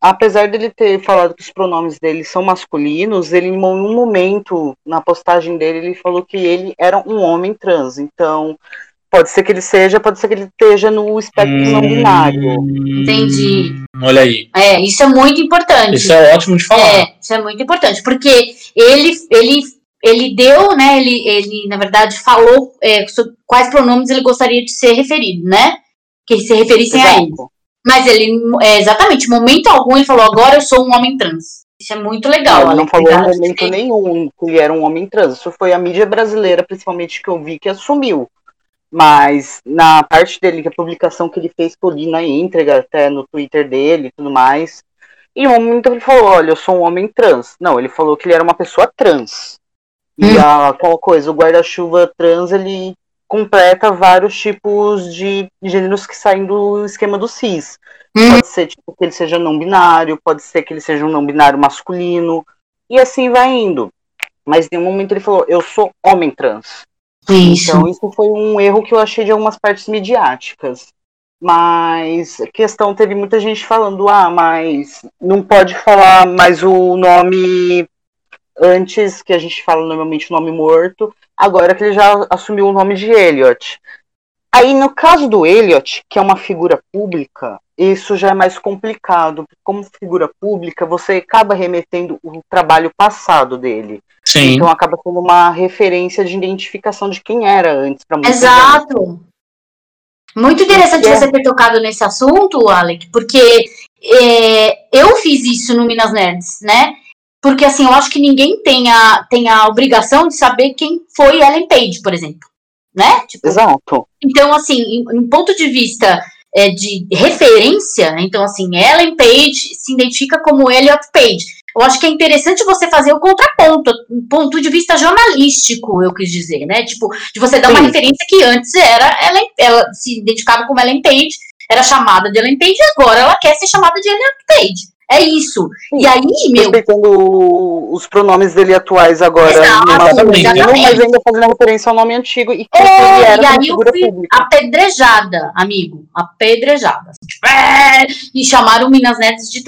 Apesar dele ter falado que os pronomes dele são masculinos, ele em um momento na postagem dele ele falou que ele era um homem trans. Então, Pode ser que ele seja, pode ser que ele esteja no espectro não binário. Entendi. Hum, Olha aí. É, isso é muito importante. Isso é ótimo de falar. É, isso é muito importante, porque ele, ele, ele deu, né, ele, ele na verdade falou é, sobre quais pronomes ele gostaria de ser referido, né, que se referissem a ele. Exato. Mas ele, é, exatamente, momento algum ele falou, agora eu sou um homem trans. Isso é muito legal. Não, ele não Alex, falou em momento nenhum que ele era um homem trans. Isso foi a mídia brasileira, principalmente, que eu vi que assumiu. Mas na parte dele, que a publicação que ele fez que eu li na íntegra, até no Twitter dele e tudo mais, em um momento ele falou, olha, eu sou um homem trans. Não, ele falou que ele era uma pessoa trans. E Hum. a qual coisa, o guarda-chuva trans, ele completa vários tipos de gêneros que saem do esquema do cis. Hum. Pode ser tipo, que ele seja não binário, pode ser que ele seja um não binário masculino, e assim vai indo. Mas em nenhum momento ele falou, eu sou homem trans. Isso. Então isso foi um erro que eu achei de algumas partes midiáticas. Mas questão teve muita gente falando, ah, mas não pode falar mais o nome antes, que a gente fala normalmente o nome morto, agora que ele já assumiu o nome de Elliot. Aí no caso do Elliot, que é uma figura pública, isso já é mais complicado. Como figura pública, você acaba remetendo o trabalho passado dele. Sim. Então acaba sendo uma referência de identificação de quem era antes gente. Exato. Muito interessante É. você ter tocado nesse assunto, Alec, porque é, eu fiz isso no Minas Nerds, né? Porque assim, eu acho que ninguém tem a, tem a obrigação de saber quem foi Ellen Page, por exemplo. Né? Tipo, Exato. então, assim, em ponto de vista é, de referência, então, assim, Ellen Page se identifica como Elliot Page. Eu acho que é interessante você fazer o contraponto, um ponto de vista jornalístico, eu quis dizer, né? Tipo, de você dar uma Sim. referência que antes era Ellen, ela se identificava como Ellen Page, era chamada de Ellen Page, e agora ela quer ser chamada de Elliot Page. É isso. Sim. E aí, meu, Respeitando os pronomes dele atuais agora Exato, masculino, exatamente. mas ainda fazendo referência ao nome antigo e É, e aí eu fui pública. apedrejada, amigo. Apedrejada. Tipo, é, e chamaram Minas Netos de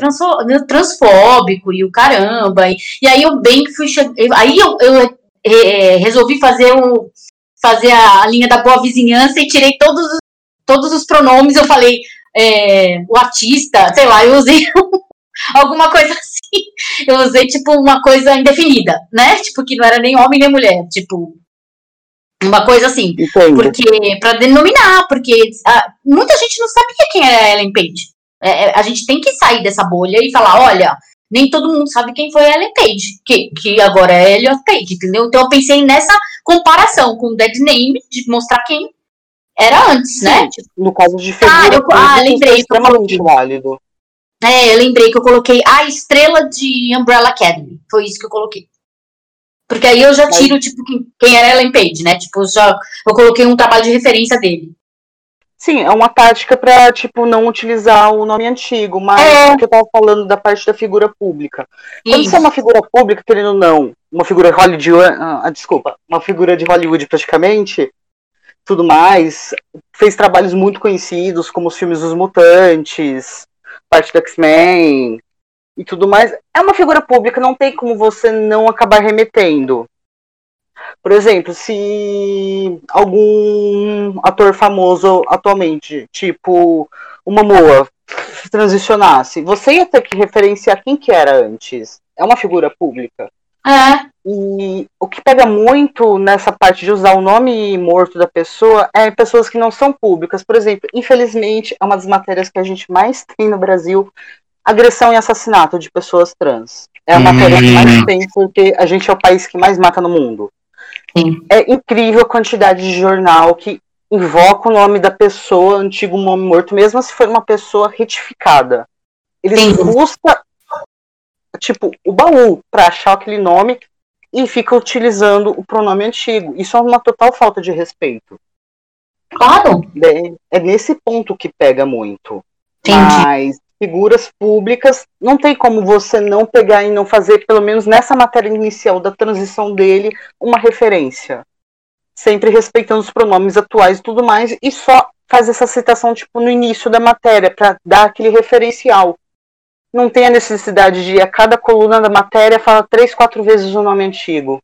transfóbico e o caramba. E, e aí eu bem que fui. che- Aí eu, eu, é, resolvi fazer, o, fazer a linha da boa vizinhança e tirei todos, os- todos os pronomes. Eu falei é, o artista, sei lá, eu usei Alguma coisa assim. Eu usei, tipo, uma coisa indefinida, né? Tipo, que não era nem homem nem mulher. Tipo, uma coisa assim. Entendo. Porque, pra denominar, porque ah, muita gente não sabia quem era a Ellen Page. É, é, a gente tem que sair dessa bolha e falar, olha, nem todo mundo sabe quem foi a Ellen Page, que, que agora é Elliot Page, entendeu? Então eu pensei nessa comparação com o Dead Name, de mostrar quem era antes, né? Tipo, No caso de figura, Ah, eu- ah, é lembrei eu extremamente válido. É, eu lembrei que eu coloquei a estrela de Umbrella Academy. Foi isso que eu coloquei. Porque aí eu já tiro, tipo, quem, era Ellen Page, né? Tipo, já, eu coloquei um trabalho de referência dele. Sim, é uma tática pra, tipo, não utilizar o nome antigo, mas É. eu tava falando da parte da figura pública. Quando E- você é uma figura pública, querendo ou não, uma figura Hollywood, ah, desculpa, uma figura de Hollywood praticamente, tudo mais, fez trabalhos muito conhecidos, como os filmes dos Mutantes, parte do X-Men e tudo mais. É uma figura pública, não tem como você não acabar remetendo. Por exemplo, se algum ator famoso atualmente, tipo o Momoa, transicionasse, você ia ter que referenciar quem que era antes. É uma figura pública. É, E o que pega muito nessa parte de usar o nome morto da pessoa é pessoas que não são públicas. Por exemplo, infelizmente, é uma das matérias que a gente mais tem no Brasil, agressão e assassinato de pessoas trans. É a Hum. matéria que mais tem, porque a gente é o país que mais mata no mundo. Sim. É incrível a quantidade de jornal que invoca o nome da pessoa, antigo nome morto, mesmo se for uma pessoa retificada. Eles Sim. buscam, tipo, o baú para achar aquele nome e fica utilizando o pronome antigo. Isso é uma total falta de respeito. claro. É, é nesse ponto que pega muito. Entendi. Mas figuras públicas, não tem como você não pegar e não fazer, pelo menos nessa matéria inicial da transição dele, uma referência. Sempre respeitando os pronomes atuais e tudo mais, e só faz essa citação tipo no início da matéria, para dar aquele referencial. Não tem a necessidade de a cada coluna da matéria fala três, quatro vezes o nome antigo.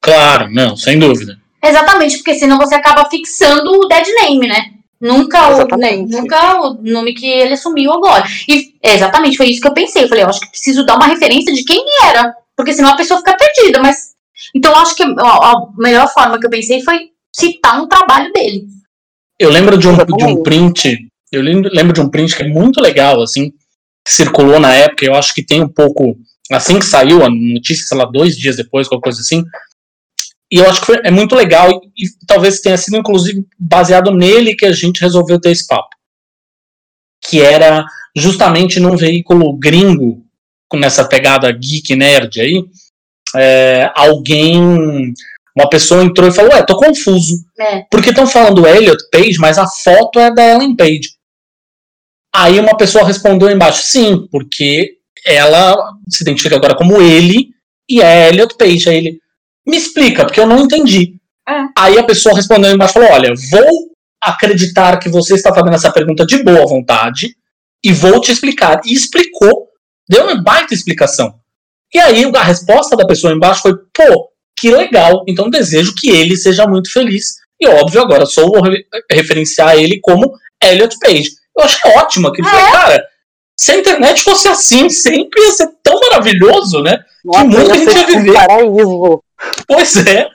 Claro, não, sem dúvida. Exatamente, porque senão você acaba fixando o dead name, né? Nunca o, né, Exatamente. nunca o nome que ele assumiu agora. E é, exatamente, foi isso que eu pensei. Eu falei, eu acho que preciso dar uma referência de quem era. Porque senão a pessoa fica perdida. Mas. Então eu acho que a, a melhor forma que eu pensei foi citar um trabalho dele. Eu lembro de um, de um Exatamente. print, eu lembro, de um print que é muito legal, assim, circulou na época, eu acho que tem um pouco, assim que saiu a notícia, sei lá, dois dias depois, qualquer coisa assim, e eu acho que foi, é muito legal, e, e talvez tenha sido, inclusive, baseado nele que a gente resolveu ter esse papo. Que era justamente num veículo gringo, com nessa pegada geek nerd aí, é, alguém, uma pessoa entrou e falou, ué, tô confuso, É. porque estão falando Elliot Page, mas a foto é da Ellen Page. Aí uma pessoa respondeu embaixo, sim, porque ela se identifica agora como ele e é Elliot Page. Aí ele, me explica, porque eu não entendi. É. Aí a pessoa respondeu embaixo falou: Olha, vou acreditar que você está fazendo essa pergunta de boa vontade e vou te explicar. E explicou, deu uma baita explicação. E aí a resposta da pessoa embaixo foi: Pô, que legal, então desejo que ele seja muito feliz. E óbvio, agora só vou re- referenciar ele como Elliot Page. Eu achei ótimo aquilo. Falei, cara, se a internet fosse assim, sempre ia ser tão maravilhoso, né? Nossa, mundo ia a gente ia viver. um paraíso. Pois é.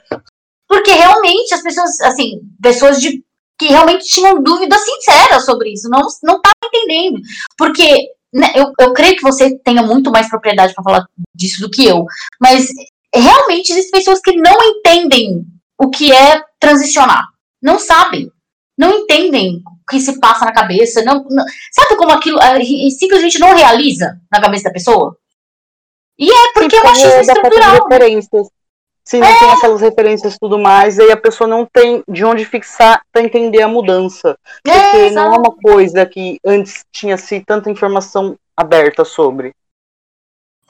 Porque realmente as pessoas, assim, pessoas de que realmente tinham dúvidas sinceras sobre isso, não não estavam entendendo. Porque né, eu, eu creio que você tenha muito mais propriedade para falar disso do que eu, mas realmente existem pessoas que não entendem o que é transicionar. Não sabem. Não entendem que se passa na cabeça. Não, não- sabe como aquilo ah, e- e simplesmente não realiza na cabeça da pessoa? E é porque é um Porque machismo dá pra ter estrutural. né? referências. Se não tem aquelas referências e tudo mais, aí a pessoa não tem de onde fixar pra entender a mudança. Porque É, não é uma coisa que antes tinha-se tanta informação aberta sobre.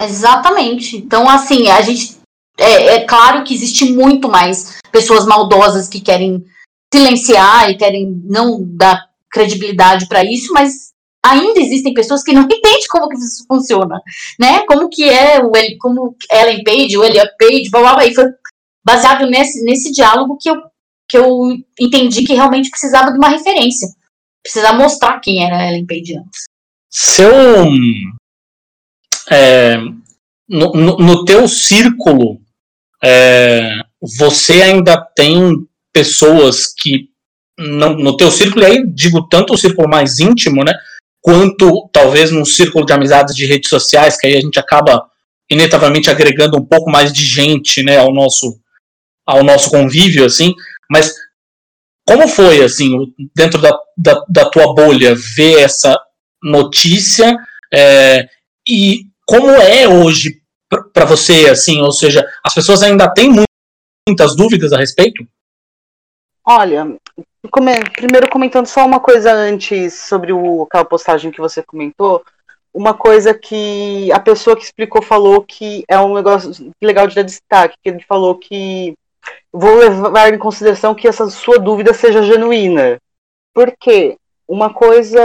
Exatamente. Então, assim, a gente. É, é claro que existe muito mais pessoas maldosas que querem silenciar e querem não dar credibilidade para isso, mas ainda existem pessoas que não entendem como que isso funciona, né? Como que é o como Ellen Page, o Elliot Page, blá, blá, blá, e foi baseado nesse, nesse diálogo que eu, que eu entendi que realmente precisava de uma referência. Precisava mostrar quem era Ellen Page antes. Se eu, é, no, no, no, teu círculo, é, você ainda tem pessoas que no, no teu círculo, e aí digo tanto o círculo mais íntimo, né, quanto talvez num círculo de amizades de redes sociais, que aí a gente acaba inevitavelmente agregando um pouco mais de gente, né, ao nosso ao nosso convívio, assim, mas como foi, assim, dentro da, da, da tua bolha, ver essa notícia é, e como é hoje para você, assim, ou seja, as pessoas ainda têm muitas dúvidas a respeito? Olha, primeiro comentando só uma coisa antes sobre o, aquela postagem que você comentou, uma coisa que a pessoa que explicou falou que é um negócio legal de dar destaque, que ele falou que vou levar em consideração que essa sua dúvida seja genuína. Por quê? Uma coisa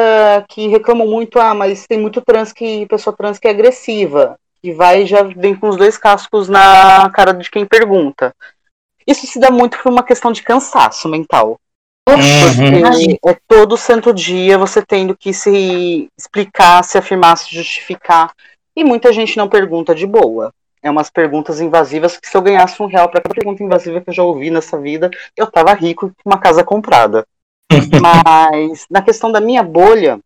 que reclamam muito, ah, mas tem muito trans que, pessoa trans que é agressiva, que vai já vem com os dois cascos na cara de quem pergunta. Isso se dá muito por uma questão de cansaço mental. Uhum. é todo santo dia você tendo que se explicar, se afirmar, se justificar. E muita gente não pergunta de boa. É umas perguntas invasivas que se eu ganhasse um real para cada pergunta invasiva que eu já ouvi nessa vida, eu tava rico com uma casa comprada. Mas na questão da minha bolha,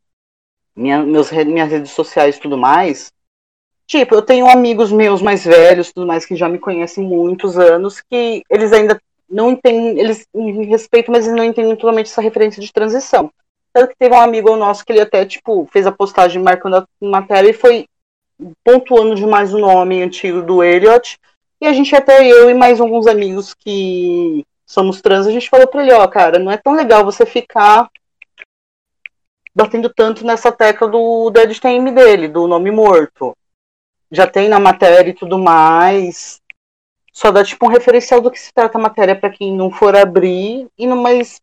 minha, meus, minhas redes sociais e tudo mais, tipo, eu tenho amigos meus mais velhos, tudo mais, que já me conhecem muitos anos, que eles ainda não entendem, eles respeitam, mas eles não entendem totalmente essa referência de transição. Tanto que teve um amigo nosso que ele até, tipo, fez a postagem marcando a matéria e foi pontuando demais o nome antigo do Elliot. E a gente, até eu e mais alguns amigos que somos trans, a gente falou pra ele, ó, cara, não é tão legal você ficar batendo tanto nessa tecla do dead time dele, do nome morto. Já tem na matéria e tudo mais. Só dá tipo um referencial do que se trata a matéria para quem não for abrir e não mais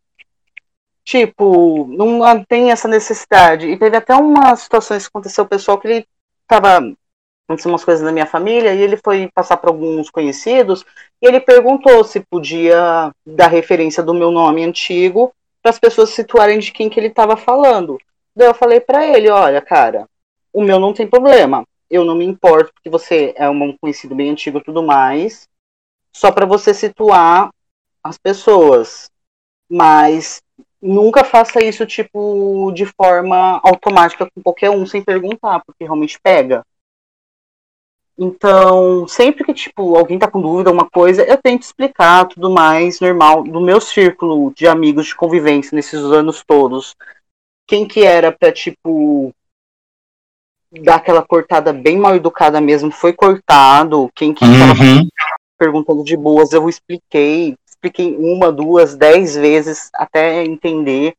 tipo, não tem essa necessidade. E teve até umas situações que aconteceu pessoal que ele tava acontecendo umas coisas na minha família e ele foi passar para alguns conhecidos e ele perguntou se podia dar referência do meu nome antigo para as pessoas situarem de quem que ele estava falando. Daí eu falei para ele, olha, cara, o meu não tem problema. Eu não me importo porque você é um conhecido bem antigo e tudo mais. Só para você situar as pessoas. Mas nunca faça isso tipo de forma automática com qualquer um sem perguntar, porque realmente pega. Então, sempre que tipo alguém tá com dúvida uma coisa, eu tento explicar tudo mais normal do meu círculo de amigos de convivência nesses anos todos. Quem que era para tipo dar aquela cortada bem mal educada mesmo foi cortado, quem que uhum. tava perguntando de boas eu expliquei, expliquei uma, duas, dez vezes até entender.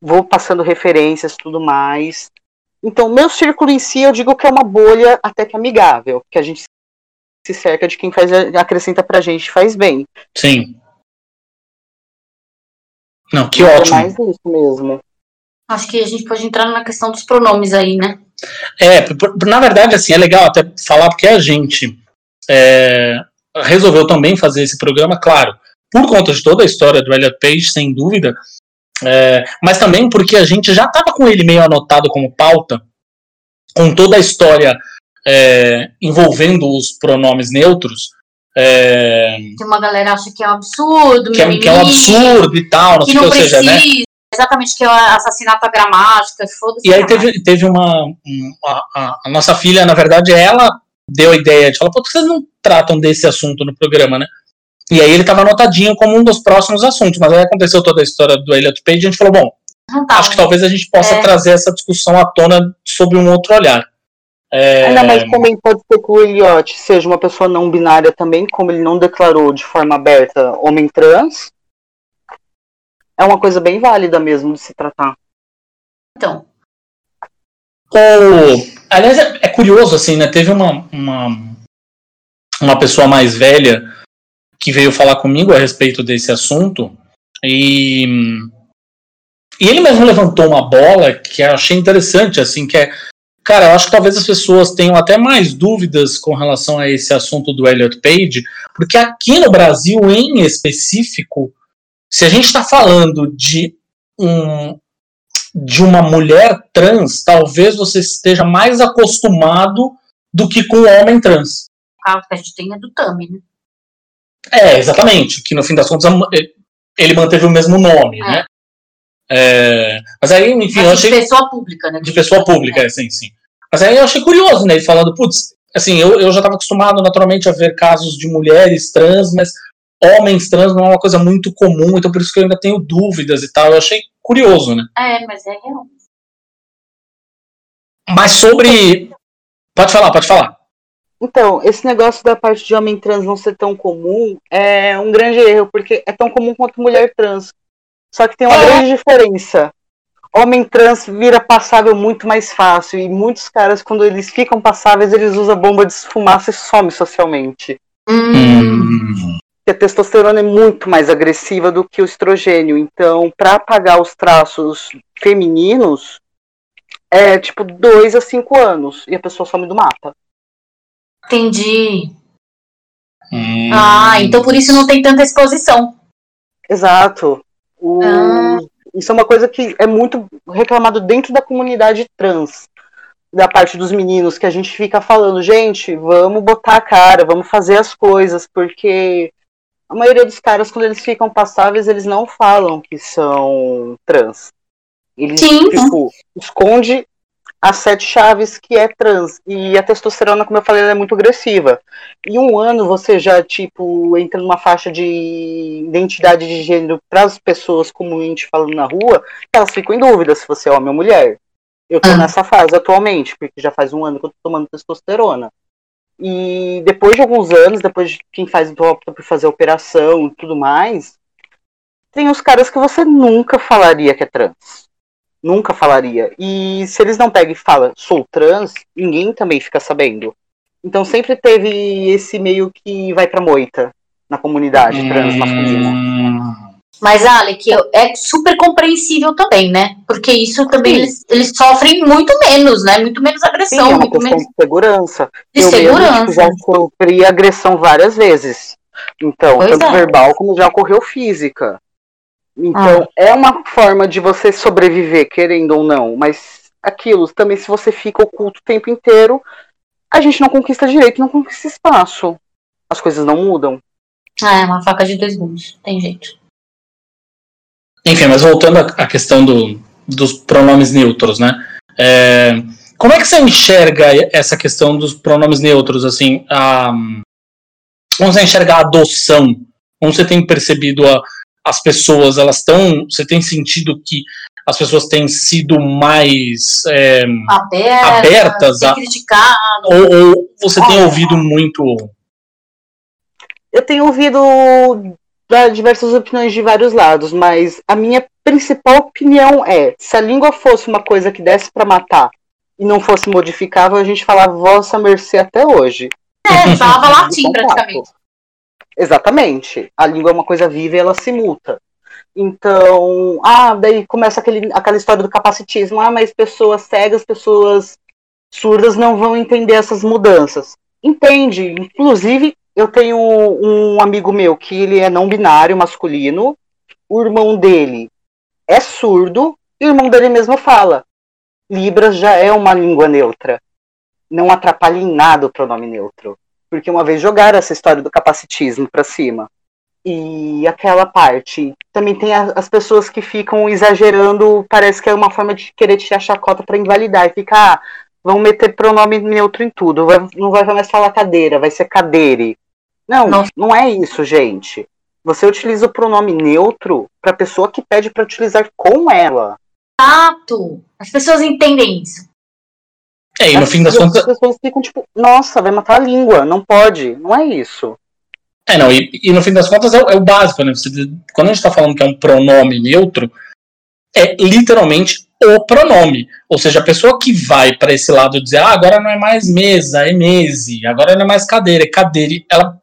Vou passando referências tudo mais. Então, meu círculo em si, eu digo que é uma bolha até que amigável, que a gente se cerca de quem faz, acrescenta pra gente faz bem. Sim. Não, que é ótimo. É mais isso mesmo. Acho que a gente pode entrar na questão dos pronomes aí, né? É, na verdade, assim, é legal até falar porque a gente é, resolveu também fazer esse programa, claro, por conta de toda a história do Elliot Page, sem dúvida, é, mas também porque a gente já estava com ele meio anotado como pauta, com toda a história é, envolvendo os pronomes neutros. É, que uma galera acha que é um absurdo, que, é, que é um absurdo e tal, não que sei não que, precisa, seja, né? Exatamente, que é o assassinato à gramática, E aí teve, teve uma. Um, a, a, nossa filha, na verdade, ela deu a ideia de falar, por que vocês não tratam desse assunto no programa, né? E aí ele estava anotadinho como um dos próximos assuntos, mas aí aconteceu toda a história do Elliot Page e a gente falou, bom, tá, acho que talvez a gente possa é. trazer essa discussão à tona sobre um outro olhar. É... Ainda mais também pode ser que o Elliot seja uma pessoa não binária também, como ele não declarou de forma aberta homem trans. É uma coisa bem válida mesmo de se tratar. Então. O... Aliás, é, é curioso, assim, né? Teve uma, uma, uma pessoa mais velha que veio falar comigo a respeito desse assunto e, e ele mesmo levantou uma bola que eu achei interessante, assim, que é, cara, eu acho que talvez as pessoas tenham até mais dúvidas com relação a esse assunto do Elliot Page, porque aqui no Brasil, em específico, se a gente está falando de um de uma mulher trans, talvez você esteja mais acostumado do que com o homem trans. O carro que a gente tem é do Tami, né? É, exatamente. Que no fim das contas ele manteve o mesmo nome, É. né? É, mas aí, enfim, eu Assim, achei. de pessoa pública, né? De pessoa pública, é, sim, sim. Mas aí eu achei curioso, né? Ele falando, putz, assim, eu, eu já estava acostumado naturalmente a ver casos de mulheres trans, mas homens trans não é uma coisa muito comum, então por isso que eu ainda tenho dúvidas e tal. Eu achei curioso, né? É, mas é real. Mas sobre. Pode falar, pode falar. Então, esse negócio da parte de homem trans não ser tão comum é um grande erro, porque é tão comum quanto mulher trans. Só que tem uma É. grande diferença. Homem trans vira passável muito mais fácil, e muitos caras, quando eles ficam passáveis, eles usam bomba de fumaça e some socialmente. Hum. Porque a testosterona é muito mais agressiva do que o estrogênio. Então, para apagar os traços femininos, é tipo 2 a 5 anos, e a pessoa some do mapa. Entendi. Hum. Ah, então por isso não tem tanta exposição. Exato. O- Ah. Isso é uma coisa que é muito reclamado dentro da comunidade trans, da parte dos meninos, que a gente fica falando, gente, vamos botar a cara, vamos fazer as coisas, porque a maioria dos caras, quando eles ficam passáveis, eles não falam que são trans. Eles, Sim. tipo, esconde as sete chaves que é trans. E a testosterona, como eu falei, ela é muito agressiva. Em um ano você já, tipo, entra numa faixa de identidade de gênero para as pessoas comumente falando na rua, elas ficam em dúvida se você é homem ou mulher. Eu tô Ah. nessa fase atualmente, porque já faz um ano que eu tô tomando testosterona. E depois de alguns anos, depois de quem faz opta por fazer operação e tudo mais, tem os caras que você nunca falaria que é trans. Nunca falaria. E se eles não pegam e falam, sou trans, ninguém também fica sabendo. Então sempre teve esse meio que vai pra moita na comunidade trans masculina. Mas, Alec, é super compreensível também, né? Porque isso também Sim. eles, eles sofrem muito menos, né? Muito menos Sim, agressão, é uma muito menos de segurança. de eu mesmo segurança. já sofri agressão várias vezes. Então, Pois tanto é. verbal como já ocorreu física. Então, é uma forma de você sobreviver, querendo ou não. Mas aquilo, também se você fica oculto o tempo inteiro, a gente não conquista direito, não conquista espaço. As coisas não mudam. Ah, é uma faca de dois gumes. Tem jeito. Enfim, mas voltando à questão do, dos pronomes neutros, né? É, como é que você enxerga essa questão dos pronomes neutros, assim? A, como você enxerga a adoção? Como você tem percebido a, as pessoas, elas estão... Você tem sentido que as pessoas têm sido mais... é, Aberta, Abertas a- criticado. ou, ou você tem ouvido muito... Eu tenho ouvido da- diversas opiniões de vários lados, mas a minha principal opinião é: se a língua fosse uma coisa que desse pra matar e não fosse modificável, a gente falava vossa mercê até hoje. É, falava latim Isso é praticamente. Exatamente. A língua é uma coisa viva e ela se muta. Então, ah, daí começa aquele, aquela história do capacitismo. Ah, mas pessoas cegas, pessoas surdas não vão entender essas mudanças. Entende. Inclusive, eu tenho um amigo meu que ele é não binário, masculino. O irmão dele é surdo e o irmão dele mesmo fala. Libras já é uma língua neutra. Não atrapalha em nada o pronome neutro. Porque uma vez jogaram essa história do capacitismo pra cima. E aquela parte. Também tem as pessoas que ficam exagerando, parece que é uma forma de querer tirar chacota pra invalidar. E fica, ah, vão meter pronome neutro em tudo. vai- não vai mais falar cadeira, vai ser cadeire. Não, Não. não, é isso, gente. Você utiliza o pronome neutro pra pessoa que pede pra utilizar com ela. Exato. As pessoas entendem isso. É, e no As- fim das as contas... pessoas ficam tipo, nossa, vai matar a língua. Não pode. Não é isso. É, não, e, e no fim das contas é, o- é o básico, né? Você- quando a gente está falando que é um pronome neutro, é literalmente o pronome. Ou seja, a pessoa que vai para esse lado dizer, ah, agora não é mais mesa, é mese, agora não é mais cadeira, é cadeire, ela.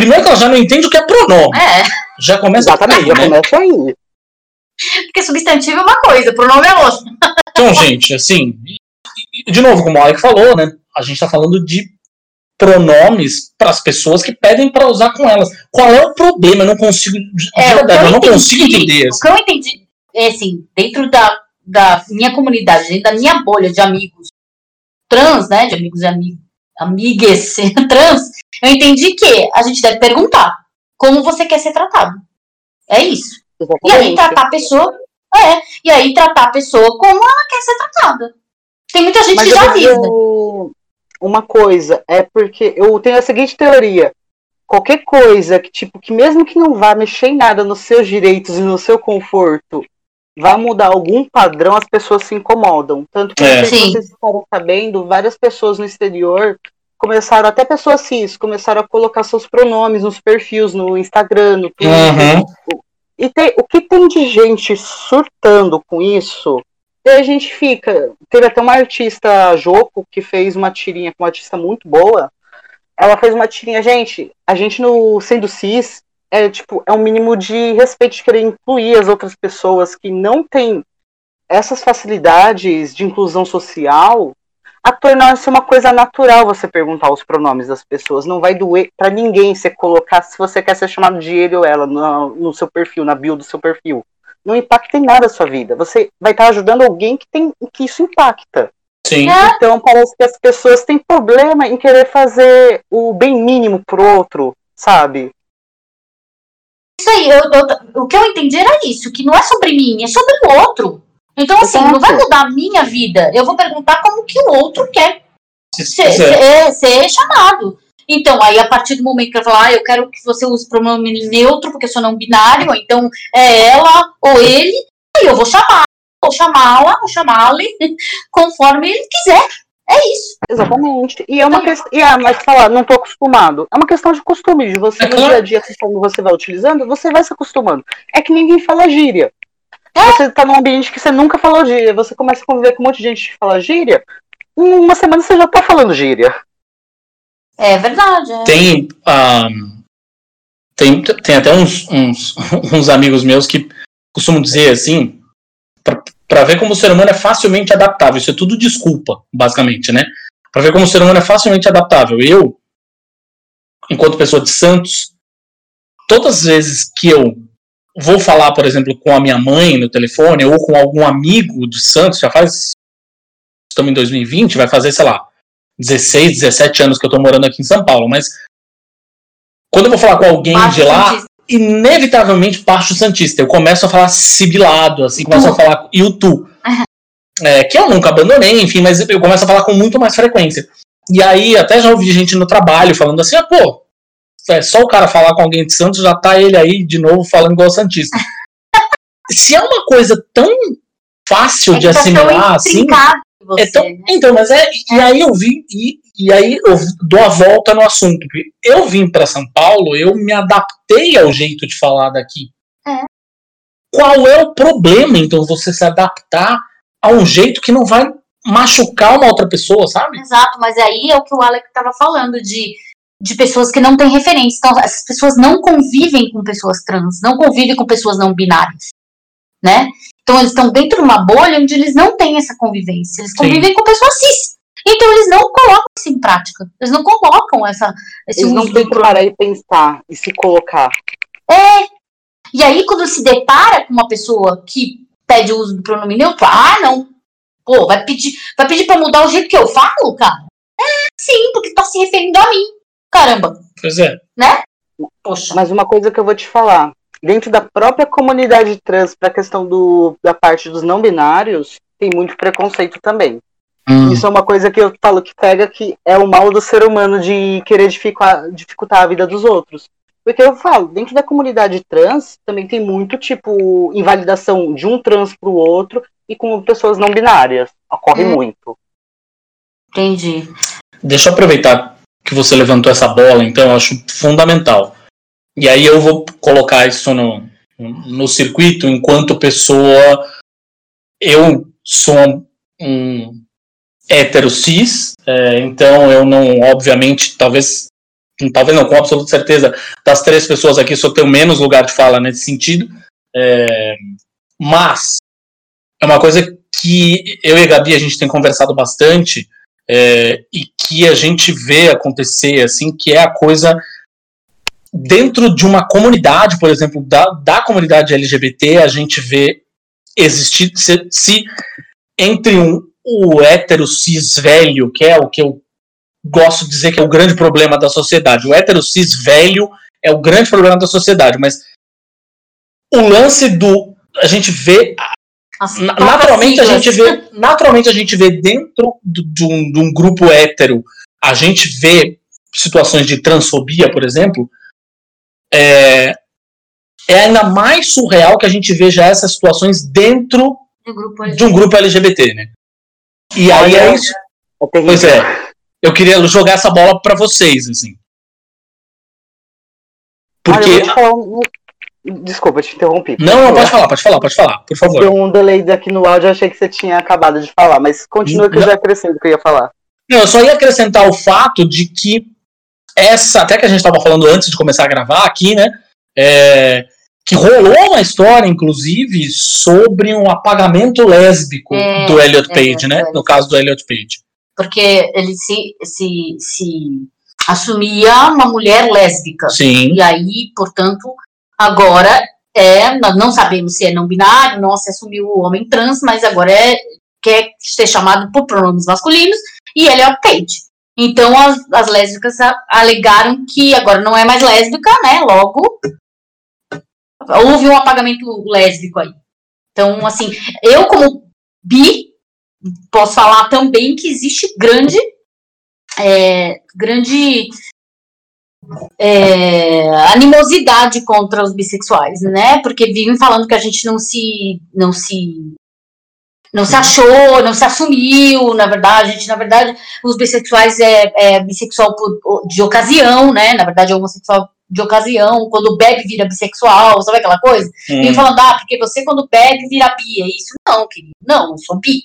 Primeiro que ela já não entende o que é pronome. É, Já começa Exatamente, aí, já né? começa aí. porque substantivo é uma coisa, pronome é outra. Então, gente, assim, de novo, como o Alec falou, né? A gente está falando de pronomes para as pessoas que pedem para usar com elas. Qual é o problema? Eu não consigo. É, verdade, eu eu não entendi- consigo entender. O que eu entendi é assim, dentro da, da minha comunidade, dentro da minha bolha de amigos trans, né? De amigos e amigas trans, eu entendi que a gente deve perguntar como você quer ser tratado. É isso. E aí tratar a pessoa. É, e aí tratar a pessoa como ela quer ser tratada. Tem muita gente Mas que já avisa. Uma coisa, é porque eu tenho a seguinte teoria. Qualquer coisa que, tipo, que mesmo que não vá mexer em nada nos seus direitos e no seu conforto, vá mudar algum padrão, as pessoas se incomodam. Tanto que, É. vocês ficaram sabendo, várias pessoas no exterior começaram, até pessoas cis, começaram a colocar seus pronomes nos perfis, no Instagram, no Twitter. Uhum. E tem, o que tem de gente surtando com isso, e a gente fica. Teve até uma artista, Joko, que fez uma tirinha com uma artista muito boa. Ela fez uma tirinha, gente, a gente no sendo cis é tipo, é um mínimo de respeito de querer incluir as outras pessoas que não têm essas facilidades de inclusão social a tornar-se uma coisa natural você perguntar os pronomes das pessoas. Não vai doer pra ninguém você colocar se você quer ser chamado de ele ou ela no, no seu perfil, na bio do seu perfil. Não impacta em nada a sua vida. Você vai estar ajudando alguém que tem que isso impacta. Sim. É. Então parece que as pessoas têm problema em querer fazer o bem mínimo pro outro, sabe? Isso aí, eu- eu- o que eu entendi era isso, que não é sobre mim, é sobre o outro. Então, assim, não vai mudar a minha vida. Eu vou perguntar como que o outro quer Se ser, ser- ser chamado. Então, aí a partir do momento que eu falar, ah, eu quero que você use pronome neutro, porque eu sou não binário, ou então é ela ou ele, aí eu vou chamar, vou chamá-la, vou chamá-lo, conforme ele quiser. É isso. Exatamente. E é uma questão. E ah, mas falar, não tô acostumado. É uma questão de costume, de você É no dia a dia, conforme você vai utilizando, você vai se acostumando. É que ninguém fala gíria. Você tá num ambiente que você nunca falou gíria, você começa a conviver com um monte de gente que fala gíria, em uma semana você já tá falando gíria. É verdade. é. Tem, ah, tem, tem até uns, uns, uns amigos meus que costumam dizer assim, pra- pra ver como o ser humano é facilmente adaptável. Isso é tudo desculpa, basicamente, né? Pra ver como o ser humano é facilmente adaptável. Eu, enquanto pessoa de Santos, todas as vezes que eu vou falar, por exemplo, com a minha mãe no telefone ou com algum amigo de Santos, já faz. Estamos em 2020, vai fazer, sei lá, 16, 17 anos que eu tô morando aqui em São Paulo, mas quando eu vou falar com alguém Baixo de lá, Santista. inevitavelmente baixo Santista. Eu começo a falar sibilado, assim, começo Tu. a falar e o tu. É, que eu nunca abandonei, enfim, mas eu começo a falar com muito mais frequência. E aí, até já ouvi gente no trabalho falando assim, ah, pô, é só o cara falar com alguém de Santos, já tá ele aí de novo falando igual Santista. Se é uma coisa tão fácil É de tá assimilar, assim, em você, é tão- né? então, mas é. E aí eu vim. E, e aí eu dou a volta no assunto. Eu vim para São Paulo, eu me adaptei ao jeito de falar daqui. É. Qual é o problema, então, você se adaptar a um jeito que não vai machucar uma outra pessoa, sabe? Exato, mas aí é o que o Alec estava falando, de, de pessoas que não têm referência. Então, essas pessoas não convivem com pessoas trans, não convivem com pessoas não binárias, né? Então, eles estão dentro de uma bolha onde eles não têm essa convivência. Eles Sim. convivem com pessoas cis. Então, eles não colocam isso em prática. Eles não colocam essa, esse Eles não têm do que parar e pensar e se colocar. E aí, quando se depara com uma pessoa que pede o uso do pronome neutro, ah, não. Pô, vai pedir, vai pedir pra mudar o jeito que eu falo, cara? É, sim, porque tá se referindo a mim. Caramba, Pois é. poxa. Mas uma coisa que eu vou te falar, dentro da própria comunidade trans, para a questão do, da parte dos não binários, tem muito preconceito também. Hum. Isso é uma coisa que eu falo que pega que é o mal do ser humano de querer dificultar, dificultar a vida dos outros. Porque eu falo, dentro da comunidade trans, também tem muito, tipo, invalidação de um trans pro outro e com pessoas não binárias. Ocorre Hum. muito. Entendi. Deixa eu aproveitar que você levantou essa bola, então, eu acho fundamental. E aí eu vou colocar isso no, no circuito enquanto pessoa. Eu sou um hétero cis, é, então eu não, obviamente, talvez, talvez não, com absoluta certeza, das três pessoas aqui só tenho menos lugar de fala nesse sentido. É, mas é uma coisa que eu e a Gabi a gente tem conversado bastante é, e que a gente vê acontecer, assim, que é a coisa dentro de uma comunidade, por exemplo, da, da comunidade LGBT, a gente vê existir se, se entre um, o hétero cis velho, que é o que eu gosto de dizer que é o grande problema da sociedade. O hétero cis velho é o grande problema da sociedade, mas o lance do a gente vê As naturalmente a gente vê naturalmente a gente vê dentro de um, de um grupo hétero a gente vê situações de transfobia por exemplo é, é ainda mais surreal que a gente veja essas situações dentro de um grupo LGBT né? E aí Olha, é isso. É pois é. Eu queria jogar essa bola pra vocês assim. Olha, porque eu vou te falar um- Desculpa, te interrompi. não não pode falar pode falar pode falar por favor Deu um delay aqui no áudio, eu achei que você tinha acabado de falar, mas continua que eu Não. já acrescento o que eu ia falar. Não, eu só ia acrescentar o fato de que essa, até que a gente estava falando antes de começar a gravar aqui, né? é, que rolou uma história, inclusive, sobre um apagamento lésbico É, do Elliot é, Page, é, né? é. No caso do Elliot Page. Porque ele se, se, se assumia uma mulher lésbica. Sim. E aí, portanto, agora é. Nós não sabemos se é não binário, não se assumiu o homem trans, mas agora é, quer ser chamado por pronomes masculinos e ele é o Page. Então as, as lésbicas alegaram que agora não é mais lésbica, né? Logo houve um apagamento lésbico aí. Então, assim, eu como bi posso falar também que existe grande é, grande é, animosidade contra os bissexuais, né? Porque vivem falando que a gente não se não se não se achou, não se assumiu, na verdade, a gente, na verdade, os bissexuais é, é bissexual por- de ocasião, né? Na verdade, é homossexual de ocasião, quando bebe vira bissexual, sabe aquela coisa? E Hum. falando, ah, porque você quando bebe vira bi, é isso? Não, querido, não, eu sou bi.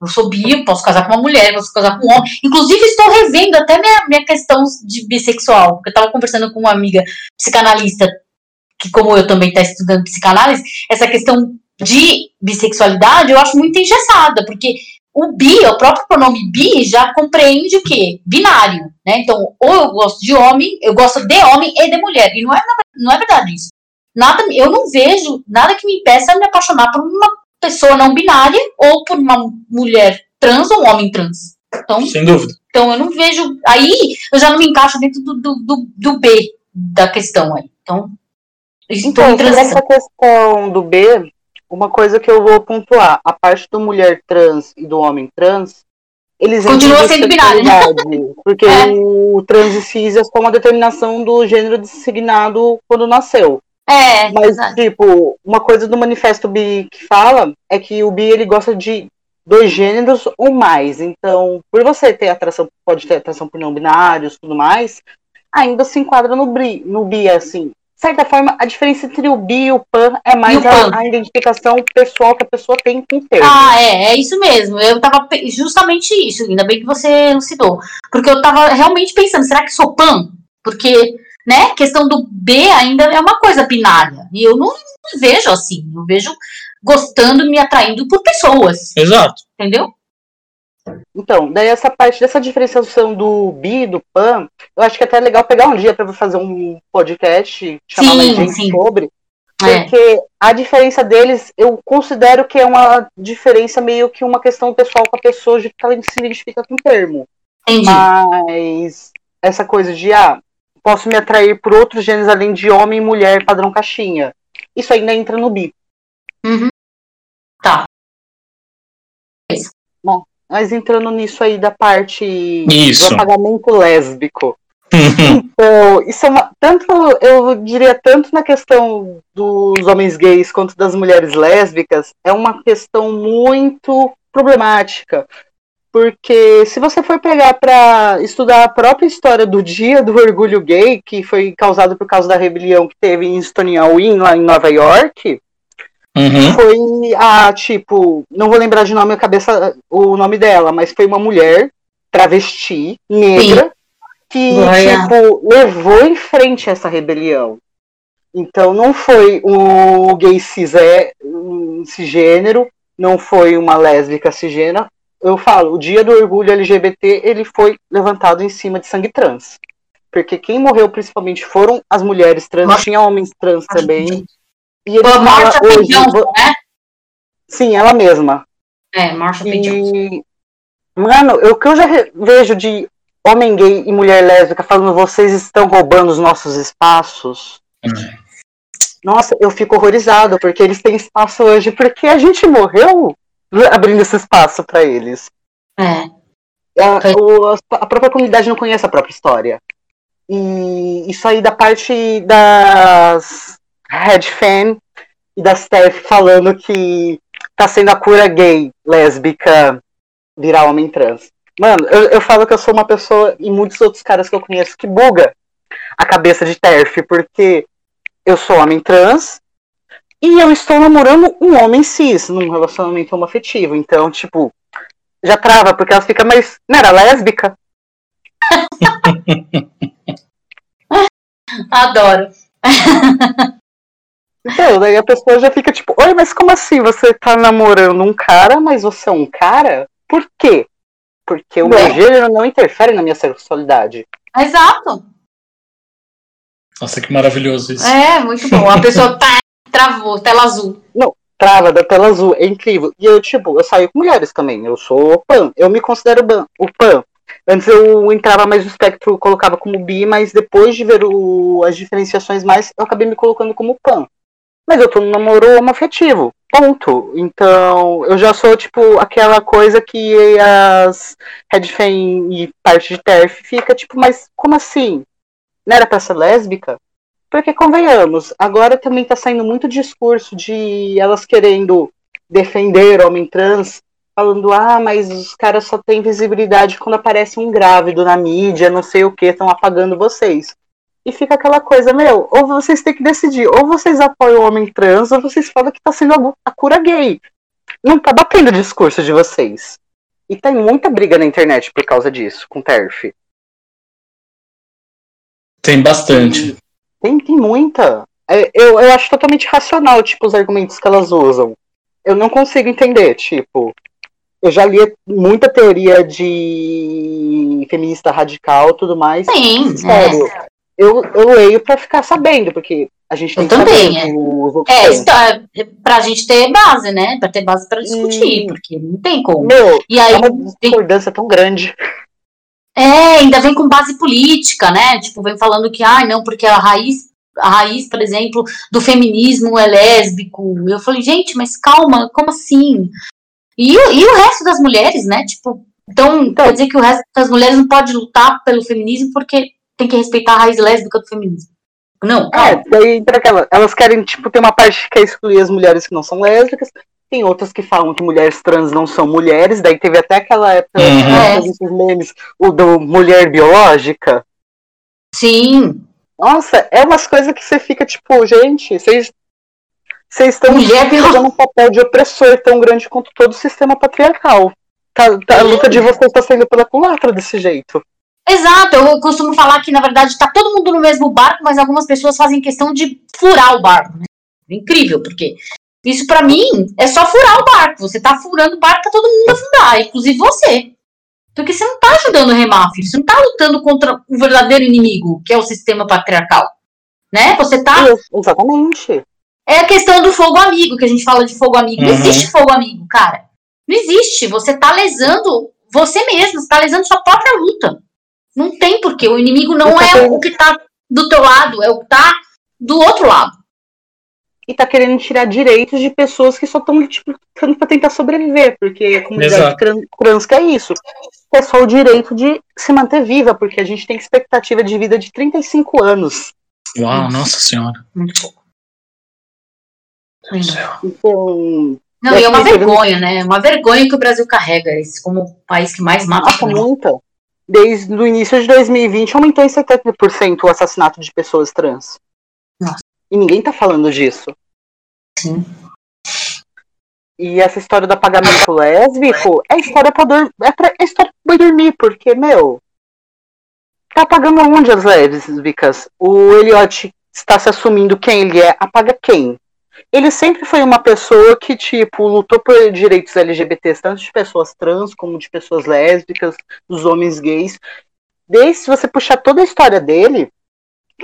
Eu sou bi, posso casar com uma mulher, posso casar com um homem. Inclusive, estou revendo até minha, minha questão de bissexual, porque eu estava conversando com uma amiga psicanalista, que como eu também está estudando psicanálise, essa questão de bissexualidade eu acho muito engessada, porque o bi, o próprio pronome bi, já compreende o quê? Binário, né? Então, ou eu gosto de homem, eu gosto de homem e de mulher, e não é, não é verdade isso. Nada, eu não vejo nada que me impeça de me apaixonar por uma pessoa não binária ou por uma mulher trans ou um homem trans. Então, Sem dúvida. então eu não vejo. Aí eu já não me encaixo dentro do, do, do, do B da questão aí. Então, Então, em sobre transição. essa questão do B, uma coisa que eu vou pontuar, a parte do mulher trans e do homem trans, eles Continua sendo binário, né? Porque É. o trans e cis é só uma determinação do gênero designado quando nasceu. É, Mas, verdade. tipo, uma coisa do manifesto bi que fala é que o bi ele gosta de dois gêneros ou mais. Então, por você ter atração, pode ter atração por não binários e tudo mais, ainda se enquadra no bi, no bi assim. De certa forma, a diferença entre o bi e o pan é mais pan? a, a identificação pessoal que a pessoa tem com o termo. Ah, é, é isso mesmo. Eu tava justamente isso, ainda bem que você elucidou. Porque eu tava realmente pensando, será que sou pan? Porque, né, questão do B ainda é uma coisa binária. E eu não, não vejo assim. Eu vejo gostando, me atraindo por pessoas, Exato. entendeu? Então, daí essa parte dessa diferenciação do bi e do pan, eu acho que é até legal pegar um dia para fazer um podcast, chamar Sim, mais gente sim. sobre. É. Porque a diferença deles, eu considero que é uma diferença meio que uma questão pessoal com a pessoa de que ela se identifica com o termo. Entendi. Mas essa coisa de, ah, posso me atrair por outros gêneros além de homem e mulher padrão caixinha. Isso ainda entra no bi. Uhum. Tá. Mas entrando nisso aí da parte Isso. do apagamento lésbico. Então, isso é uma, tanto, eu diria, tanto na questão dos homens gays quanto das mulheres lésbicas, é uma questão muito problemática. Porque se você for pegar para estudar a própria história do dia do orgulho gay, que foi causado por causa da rebelião que teve em Stonewall Inn, lá em Nova York, Uhum. foi a, tipo, não vou lembrar de nome a cabeça o nome dela, mas foi uma mulher travesti, negra, que Glória. tipo, levou em frente essa rebelião. Então não foi um gay cis, é, um cisgênero, não foi uma lésbica cisgênero. Eu falo, o dia do orgulho LGBT, ele foi levantado em cima de sangue trans. Porque quem morreu principalmente foram as mulheres trans, Nossa. tinha homens trans também. E eles Foi a Marcia hoje, Johnson, né? Sim, ela mesma. É. Johnson. E, mano, o que eu já vejo de homem gay e mulher lésbica falando vocês estão roubando os nossos espaços. Nossa, eu fico horrorizado porque eles têm espaço hoje porque a gente morreu abrindo esse espaço para eles. É. A, o, a própria comunidade não conhece a própria história. E isso aí da parte das Red Fan e da Steph falando que tá sendo a cura gay, lésbica, virar homem trans. Mano, eu, eu falo que eu sou uma pessoa, e muitos outros caras que eu conheço, que buga a cabeça de TERF, porque eu sou homem trans e eu estou namorando um homem cis num relacionamento homoafetivo. Então, tipo, já trava, porque ela fica, mas não era lésbica? Adoro. Então, daí a pessoa já fica tipo, oi, mas como assim? Você tá namorando um cara, mas você é um cara? Por quê? Porque o meu gênero não interfere na minha sexualidade. Exato. Nossa, que maravilhoso isso. É, muito bom. A pessoa tá, travou, tela azul. Trava da tela azul, é incrível. E eu, tipo, eu saio com mulheres também. Eu sou pan. Eu me considero ban, o pan. Antes eu entrava mais no espectro, colocava como bi, mas depois de ver o, as diferenciações mais, eu acabei me colocando como pan. Mas eu tô no namoro homoafetivo. Ponto. Então, eu já sou, tipo, aquela coisa que as Redfan e parte de TERF fica, tipo, mas como assim? Não era pra ser lésbica? Porque, convenhamos, agora também tá saindo muito discurso de elas querendo defender homem trans, falando, ah, mas os caras só têm visibilidade quando aparece um grávido na mídia, não sei o que, estão apagando vocês. E fica aquela coisa, meu, ou vocês têm que decidir, ou vocês apoiam o homem trans, ou vocês falam que tá sendo a, cura gay. Não tá batendo o discurso de vocês. E tem muita briga na internet por causa disso, com TERF. Tem bastante. Tem, tem muita. É, Eu, eu acho totalmente racional, tipo, os argumentos que elas usam. Eu não consigo entender, tipo. Eu já li muita teoria de feminista radical e tudo mais. Sim, Sério, é. eu, eu leio pra ficar sabendo, porque a gente tem Eu que também, saber é. outros É, está, pra gente ter base, né? Pra ter base pra discutir, Hum. porque não tem como. Meu, E aí, é uma discordância tão grande. É, ainda vem com base política, né? Tipo, vem falando que, ai, não, porque a raiz, a raiz, por exemplo, do feminismo é lésbico. Eu falei, gente, mas calma, como assim? E, o- e o resto das mulheres, né? Tipo, então, Então. quer dizer que o resto das mulheres não pode lutar pelo feminismo porque tem que respeitar a raiz lésbica do feminismo. Não, É, calma. daí entra aquela. Elas querem, tipo, ter uma parte que quer excluir as mulheres que não são lésbicas. Tem outras que falam que mulheres trans não são mulheres. Daí teve até aquela época, Uhum. É. memes, o do mulher biológica. Sim, Nossa, é umas coisas que você fica, tipo, gente, vocês. Vocês estão fazendo um papel de opressor tão grande quanto todo o sistema patriarcal. Tá, tá- a luta de vocês está sendo pela culatra desse jeito. Exato, eu costumo falar que, na verdade, tá todo mundo no mesmo barco, mas algumas pessoas fazem questão de furar o barco. Né? Incrível, porque isso pra mim é só furar o barco. Você tá furando o barco pra todo mundo afundar, inclusive você. Porque você não tá ajudando a remar, filho. Você não tá lutando contra o verdadeiro inimigo, que é o sistema patriarcal. Né? Você tá. Isso, exatamente. É a questão do fogo amigo, que a gente fala de fogo amigo. Não Uhum. existe fogo amigo, cara. Não existe. Você tá lesando você mesmo, você tá lesando sua própria luta. Não tem porquê. O inimigo não Eu é o que tá do teu lado, é o que tá do outro lado. E tá querendo tirar direitos de pessoas que só estão tipo, lutando pra tentar sobreviver. Porque a comunidade trans quer isso. É só o direito de se manter viva, porque a gente tem expectativa de vida de 35 anos. Uau, nossa senhora. Muito pouco. Então, Não, e é uma vergonha, né? Uma vergonha que o Brasil carrega esse como o país que mais mata. nossa, muita. Desde o início de 2020 aumentou em 70% o assassinato de pessoas trans. Nossa. E ninguém tá falando disso. Sim. E essa história do apagamento lésbico é história pra, dor... é pra... é história pra dormir, porque, meu. Tá apagando onde as lésbicas? O Elliot está se assumindo quem ele é, apaga quem? Ele sempre foi uma pessoa que, tipo, lutou por direitos LGBTs, tanto de pessoas trans como de pessoas lésbicas, dos homens gays. Desde se você puxar toda a história dele,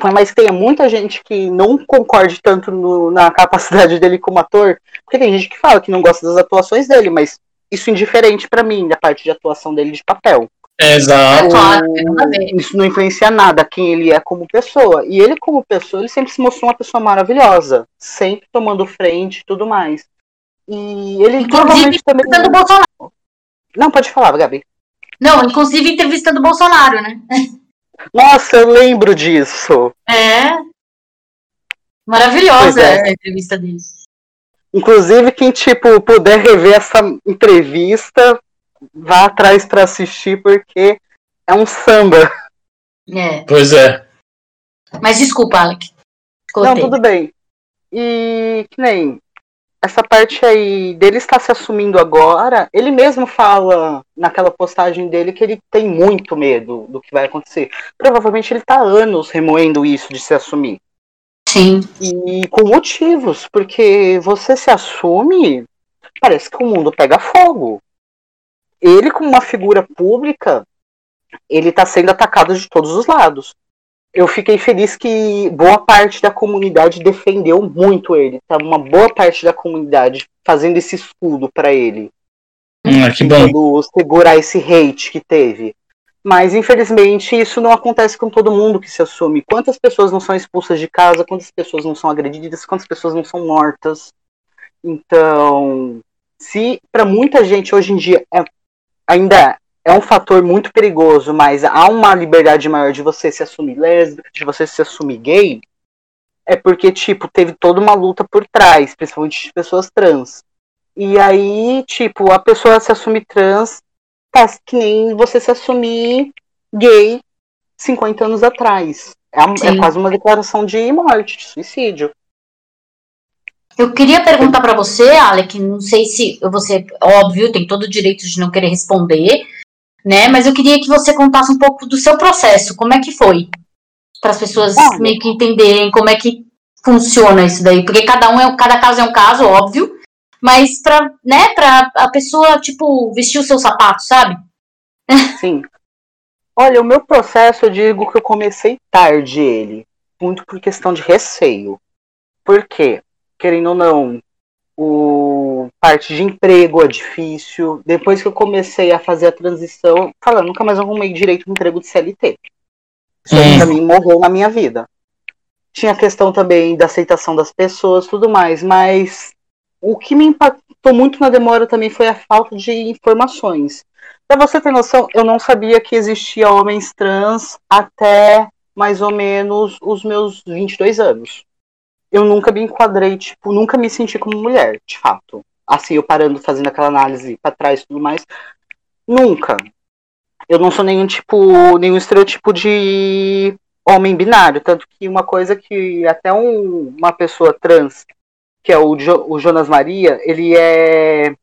por mais que tenha muita gente que não concorde tanto no- na capacidade dele como ator, porque tem gente que fala que não gosta das atuações dele, mas isso é indiferente pra mim, da parte de atuação dele de papel. Exato. É. Isso não influencia nada quem ele é como pessoa. E ele, como pessoa, ele sempre se mostrou uma pessoa maravilhosa. Sempre tomando frente e tudo mais. E ele Inclusive, provavelmente também. Bolsonaro. Não, pode falar, Gabi. Não, inclusive entrevista do Bolsonaro, né? Nossa, eu lembro disso. É. Maravilhosa é. a entrevista dele. Inclusive, quem, tipo, puder rever essa entrevista, vá atrás pra assistir, porque é um samba. É. Pois é. Mas desculpa, Alec. Não, Cortei. tudo bem. E que nem essa parte aí dele estar se assumindo agora, ele mesmo fala naquela postagem dele que ele tem muito medo do que vai acontecer. Provavelmente ele tá há anos remoendo isso de se assumir. Sim. E com motivos, porque você se assume, parece que o mundo pega fogo. Ele, como uma figura pública, ele está sendo atacado de todos os lados. Eu fiquei feliz que boa parte da comunidade defendeu muito ele. Tá uma boa parte da comunidade fazendo esse escudo para ele, Hum, que bom. segurar esse hate que teve. Mas infelizmente isso não acontece com todo mundo que se assume. Quantas pessoas não são expulsas de casa? Quantas pessoas não são agredidas? Quantas pessoas não são mortas? Então, se para muita gente hoje em dia é- ainda é um fator muito perigoso, mas há uma liberdade maior de você se assumir lésbica, de você se assumir gay, é porque tipo teve toda uma luta por trás, principalmente de pessoas trans. E aí, tipo, a pessoa se assume trans tá que nem você se assumir gay 50 anos atrás. É, é quase uma declaração de morte, de suicídio. Eu queria perguntar pra você, Alec, não sei se você, óbvio, tem todo o direito de não querer responder, né? Mas eu queria que você contasse um pouco do seu processo, como é que foi? Para as pessoas meio que entenderem como é que funciona isso daí, porque cada um é cada caso é um caso, óbvio, mas para, né, para a pessoa tipo vestir o seu sapato, sabe? Sim. Olha, o meu processo, eu digo que eu comecei tarde ele. Muito por questão de receio. Por quê? Querendo ou não, o parte de emprego é difícil. Depois que eu comecei a fazer a transição, falando, nunca mais arrumei direito um emprego de CLT. Isso aí Hum. pra mim morreu na minha vida. Tinha a questão também da aceitação das pessoas, tudo mais, mas o que me impactou muito na demora também foi a falta de informações. Pra você ter noção, eu não sabia que existia homens trans até mais ou menos os meus 22 anos. Eu nunca me enquadrei, tipo, nunca me senti como mulher, de fato. Assim, eu parando, fazendo aquela análise pra trás e tudo mais. Nunca. Eu não sou nenhum tipo, nenhum estereotipo de homem binário. Tanto que uma coisa que até um- uma pessoa trans, que é o, Jo- o Jonas Maria, ele é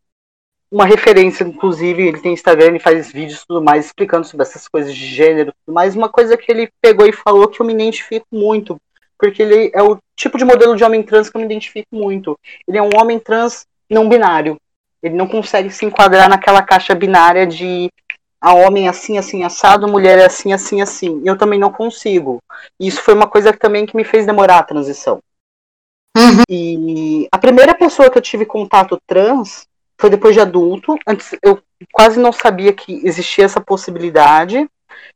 uma referência, inclusive, ele tem Instagram e faz vídeos e tudo mais, explicando sobre essas coisas de gênero tudo mais. Uma coisa que ele pegou e falou que eu me identifico muito, porque ele é o tipo de modelo de homem trans que eu me identifico muito. Ele é um homem trans não binário. Ele não consegue se enquadrar naquela caixa binária de a homem assim, assim, assado, mulher é assim, assim, assim. Eu também não consigo. E isso foi uma coisa também que me fez demorar a transição. Uhum. E a primeira pessoa que eu tive contato trans foi depois de adulto. Antes eu quase não sabia que existia essa possibilidade.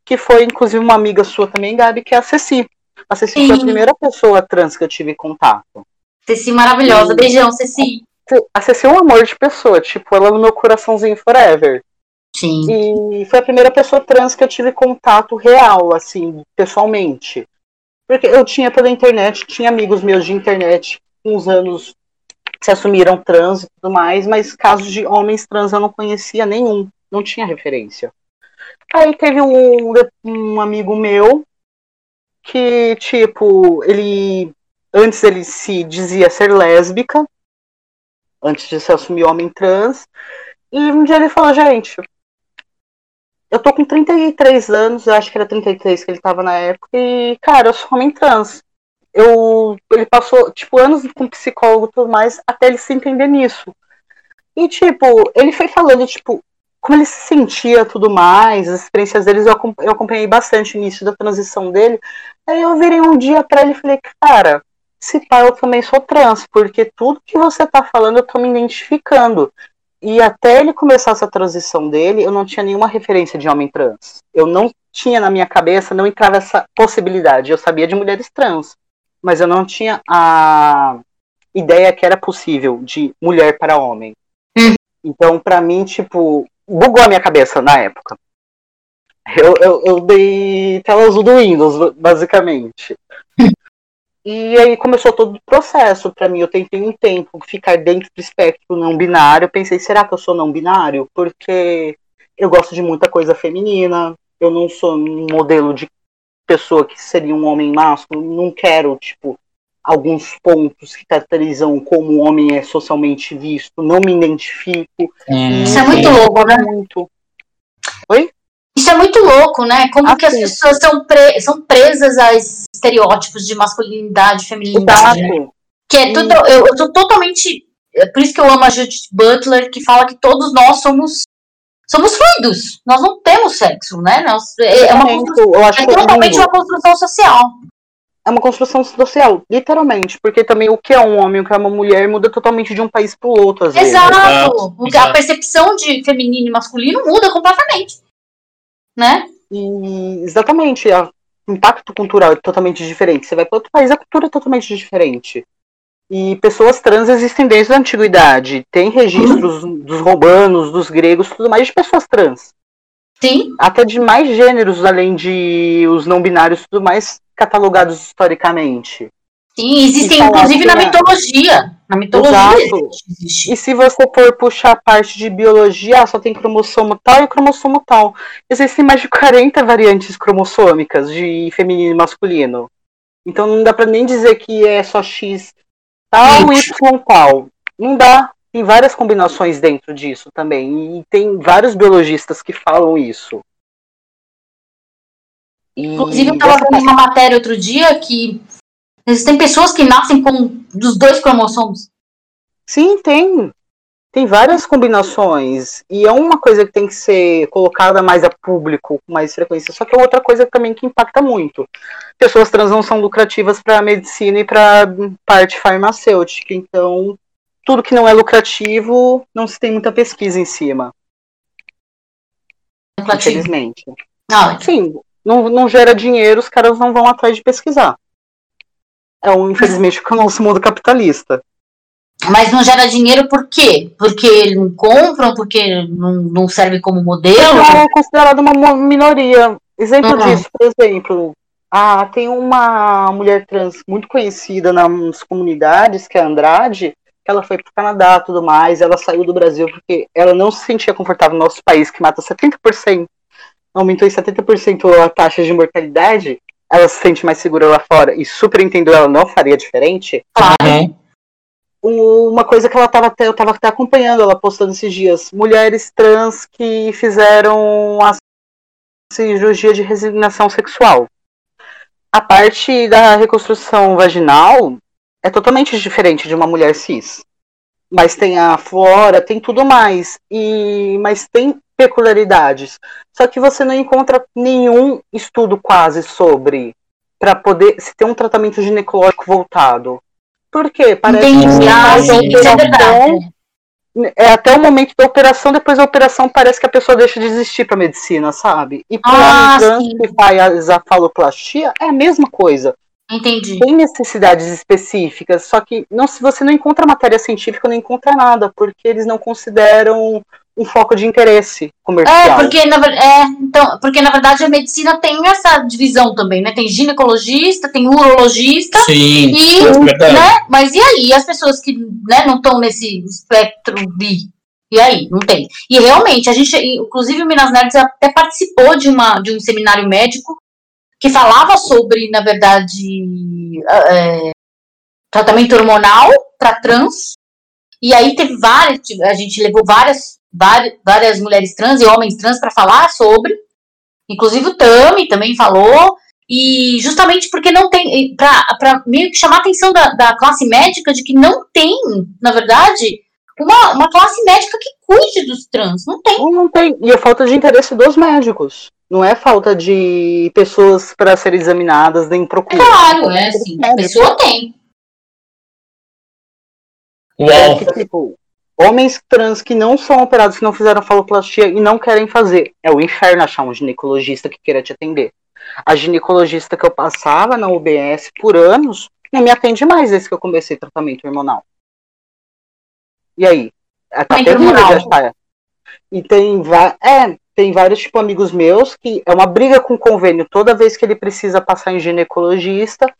Que foi, inclusive, uma amiga sua também, Gabi, que é a Ceci. A Ceci foi a Sim. primeira pessoa trans que eu tive contato. Ceci maravilhosa, Sim. beijão, Ceci. A Ceci é um amor de pessoa, tipo, ela no meu coraçãozinho forever. Sim. E foi a primeira pessoa trans que eu tive contato real, assim, pessoalmente. Porque eu tinha pela internet, tinha amigos meus de internet, uns anos se assumiram trans e tudo mais, mas casos de homens trans eu não conhecia nenhum, não tinha referência. Aí teve um, um amigo meu que, tipo, ele. Antes ele se dizia ser lésbica, antes de se assumir homem trans. E um dia ele falou, gente, eu tô com 33 anos, eu acho que era 33 que ele tava na época, e, cara, eu sou homem trans. Eu, ele passou, tipo, anos com psicólogo e tudo mais, até ele se entender nisso. E, tipo, ele foi falando, tipo, como ele se sentia tudo mais, as experiências deles, eu, eu acompanhei bastante o início da transição dele. Aí eu virei um dia pra ele e falei, cara, se pá, eu também sou trans, porque tudo que você tá falando eu tô me identificando. e até ele começar essa transição dele, eu não tinha nenhuma referência de homem trans. Eu não tinha na minha cabeça, não entrava essa possibilidade. Eu sabia de mulheres trans, mas eu não tinha a ideia que era possível de mulher para homem. Uhum. Então, para mim, tipo, bugou a minha cabeça na época. Eu, eu, eu dei tela azul do Windows, basicamente. E aí começou todo o processo para mim. Eu tentei um tempo ficar dentro do espectro não binário. Eu pensei, será que eu sou não binário? Porque eu gosto de muita coisa feminina. Eu não sou um modelo de pessoa que seria um homem másculo. Não quero, tipo, alguns pontos que caracterizam como o homem é socialmente visto. Não me identifico. Hum, Isso é muito louco, né? Muito. Isso é muito louco, né? Como que as Assim. pessoas são, pre- são presas a esses estereótipos de masculinidade, feminilidade. né? Exato. Que é tudo. Eu, eu sou totalmente. É por isso que eu amo a Judith Butler, que fala que todos nós somos. Somos fluidos. Nós não temos sexo, né? Nós, é, é uma construção, eu acho é totalmente uma construção social. é uma construção social, literalmente, porque também o que é um homem e o que é uma mulher muda totalmente de um país para o outro, às vezes. Exato. Exato, Porque A exato. percepção de feminino e masculino muda completamente. Né? E exatamente, o impacto cultural é totalmente diferente. Você vai para outro país, a cultura é totalmente diferente. E pessoas trans existem desde a antiguidade. Tem registros dos romanos, dos gregos, tudo mais de pessoas trans. Sim. Até de mais gêneros, além de os não binários, tudo mais catalogados historicamente. Sim, existem, E falar inclusive, na que é- mitologia. Na mitologia Exato. existe. E se você for puxar a parte de biologia, só tem cromossomo tal e cromossomo tal. Existem mais de 40 variantes cromossômicas de feminino e masculino. Então não dá pra nem dizer que é só X tal, Isso. Y tal. Não dá. Tem várias combinações dentro disso também. E tem vários biologistas que falam isso. E Inclusive, eu estava vendo uma matéria outro dia que existem pessoas que nascem com dos dois cromossomos. Sim, tem. Tem várias combinações. E é uma coisa que tem que ser colocada mais a público, com mais frequência. Só que é outra coisa também que impacta muito. Pessoas trans não são lucrativas para medicina e para parte farmacêutica. Então, tudo que não é lucrativo, não se tem muita pesquisa em cima, Inflativo. infelizmente. Não, Sim, não, não gera dinheiro, os caras não vão atrás de pesquisar. É, um, infelizmente, o nosso mundo capitalista. mas não gera dinheiro por quê? Porque não compram, porque não, não serve como modelo. Ela é considerada uma minoria. Exemplo Uhum. disso, por exemplo, ah, tem uma mulher trans muito conhecida nas comunidades, que é a Andrade, que ela foi para o Canadá e tudo mais, ela saiu do Brasil porque ela não se sentia confortável no nosso país, que mata 70%, aumentou em 70% a taxa de mortalidade, ela se sente mais segura lá fora, e super entendo ela, não faria diferente, Uhum. um- uma coisa que ela tava até, eu estava até acompanhando ela postando esses dias, mulheres trans que fizeram a cirurgia de resignação sexual. A parte da reconstrução vaginal é totalmente diferente de uma mulher cis. Mas tem a flora, tem tudo mais. E mas tem peculiaridades. Só que você não encontra nenhum estudo quase sobre para poder se ter um tratamento ginecológico voltado. Por quê? Parece Entendi. que Ah, sim, é operação, verdade. é até o momento da operação, depois da operação parece que a pessoa deixa de existir pra medicina, sabe? E pra Ah, que faz a faloplastia é a mesma coisa. Entendi. Tem necessidades específicas, só que não, se você não encontra matéria científica, não encontra nada, porque eles não consideram um foco de interesse É, comercial. porque na, é, então, porque na verdade a medicina tem essa divisão também, né? Tem ginecologista, tem urologista Sim, e, é verdade. né? Mas e aí as pessoas que né, não estão nesse espectro bi? E aí, não tem. E realmente, a gente, inclusive o Minas Nerds até participou de, uma, de um seminário médico que falava sobre, na verdade, é, tratamento hormonal para trans. E aí teve várias, a gente levou várias, várias, mulheres trans e homens trans para falar sobre. Inclusive o Tami também falou. E justamente porque não tem. para meio que chamar a atenção da, da classe médica de que não tem, na verdade, uma, uma classe médica que cuide dos trans. Não tem. Não, não tem. E é falta de interesse dos médicos. Não é falta de pessoas para serem examinadas, nem procura. Claro, é assim. A pessoa tem. Uau. É que, tipo, Homens trans que não são operados, que não fizeram faloplastia e não querem fazer. É o inferno achar um ginecologista que queira te atender. A ginecologista que eu passava na UBS por anos não me atende mais desde que eu comecei tratamento hormonal. E aí? Tá terrível achar. E tem, é, tem vários tipo amigos meus que é uma briga com o convênio toda vez que ele precisa passar em ginecologista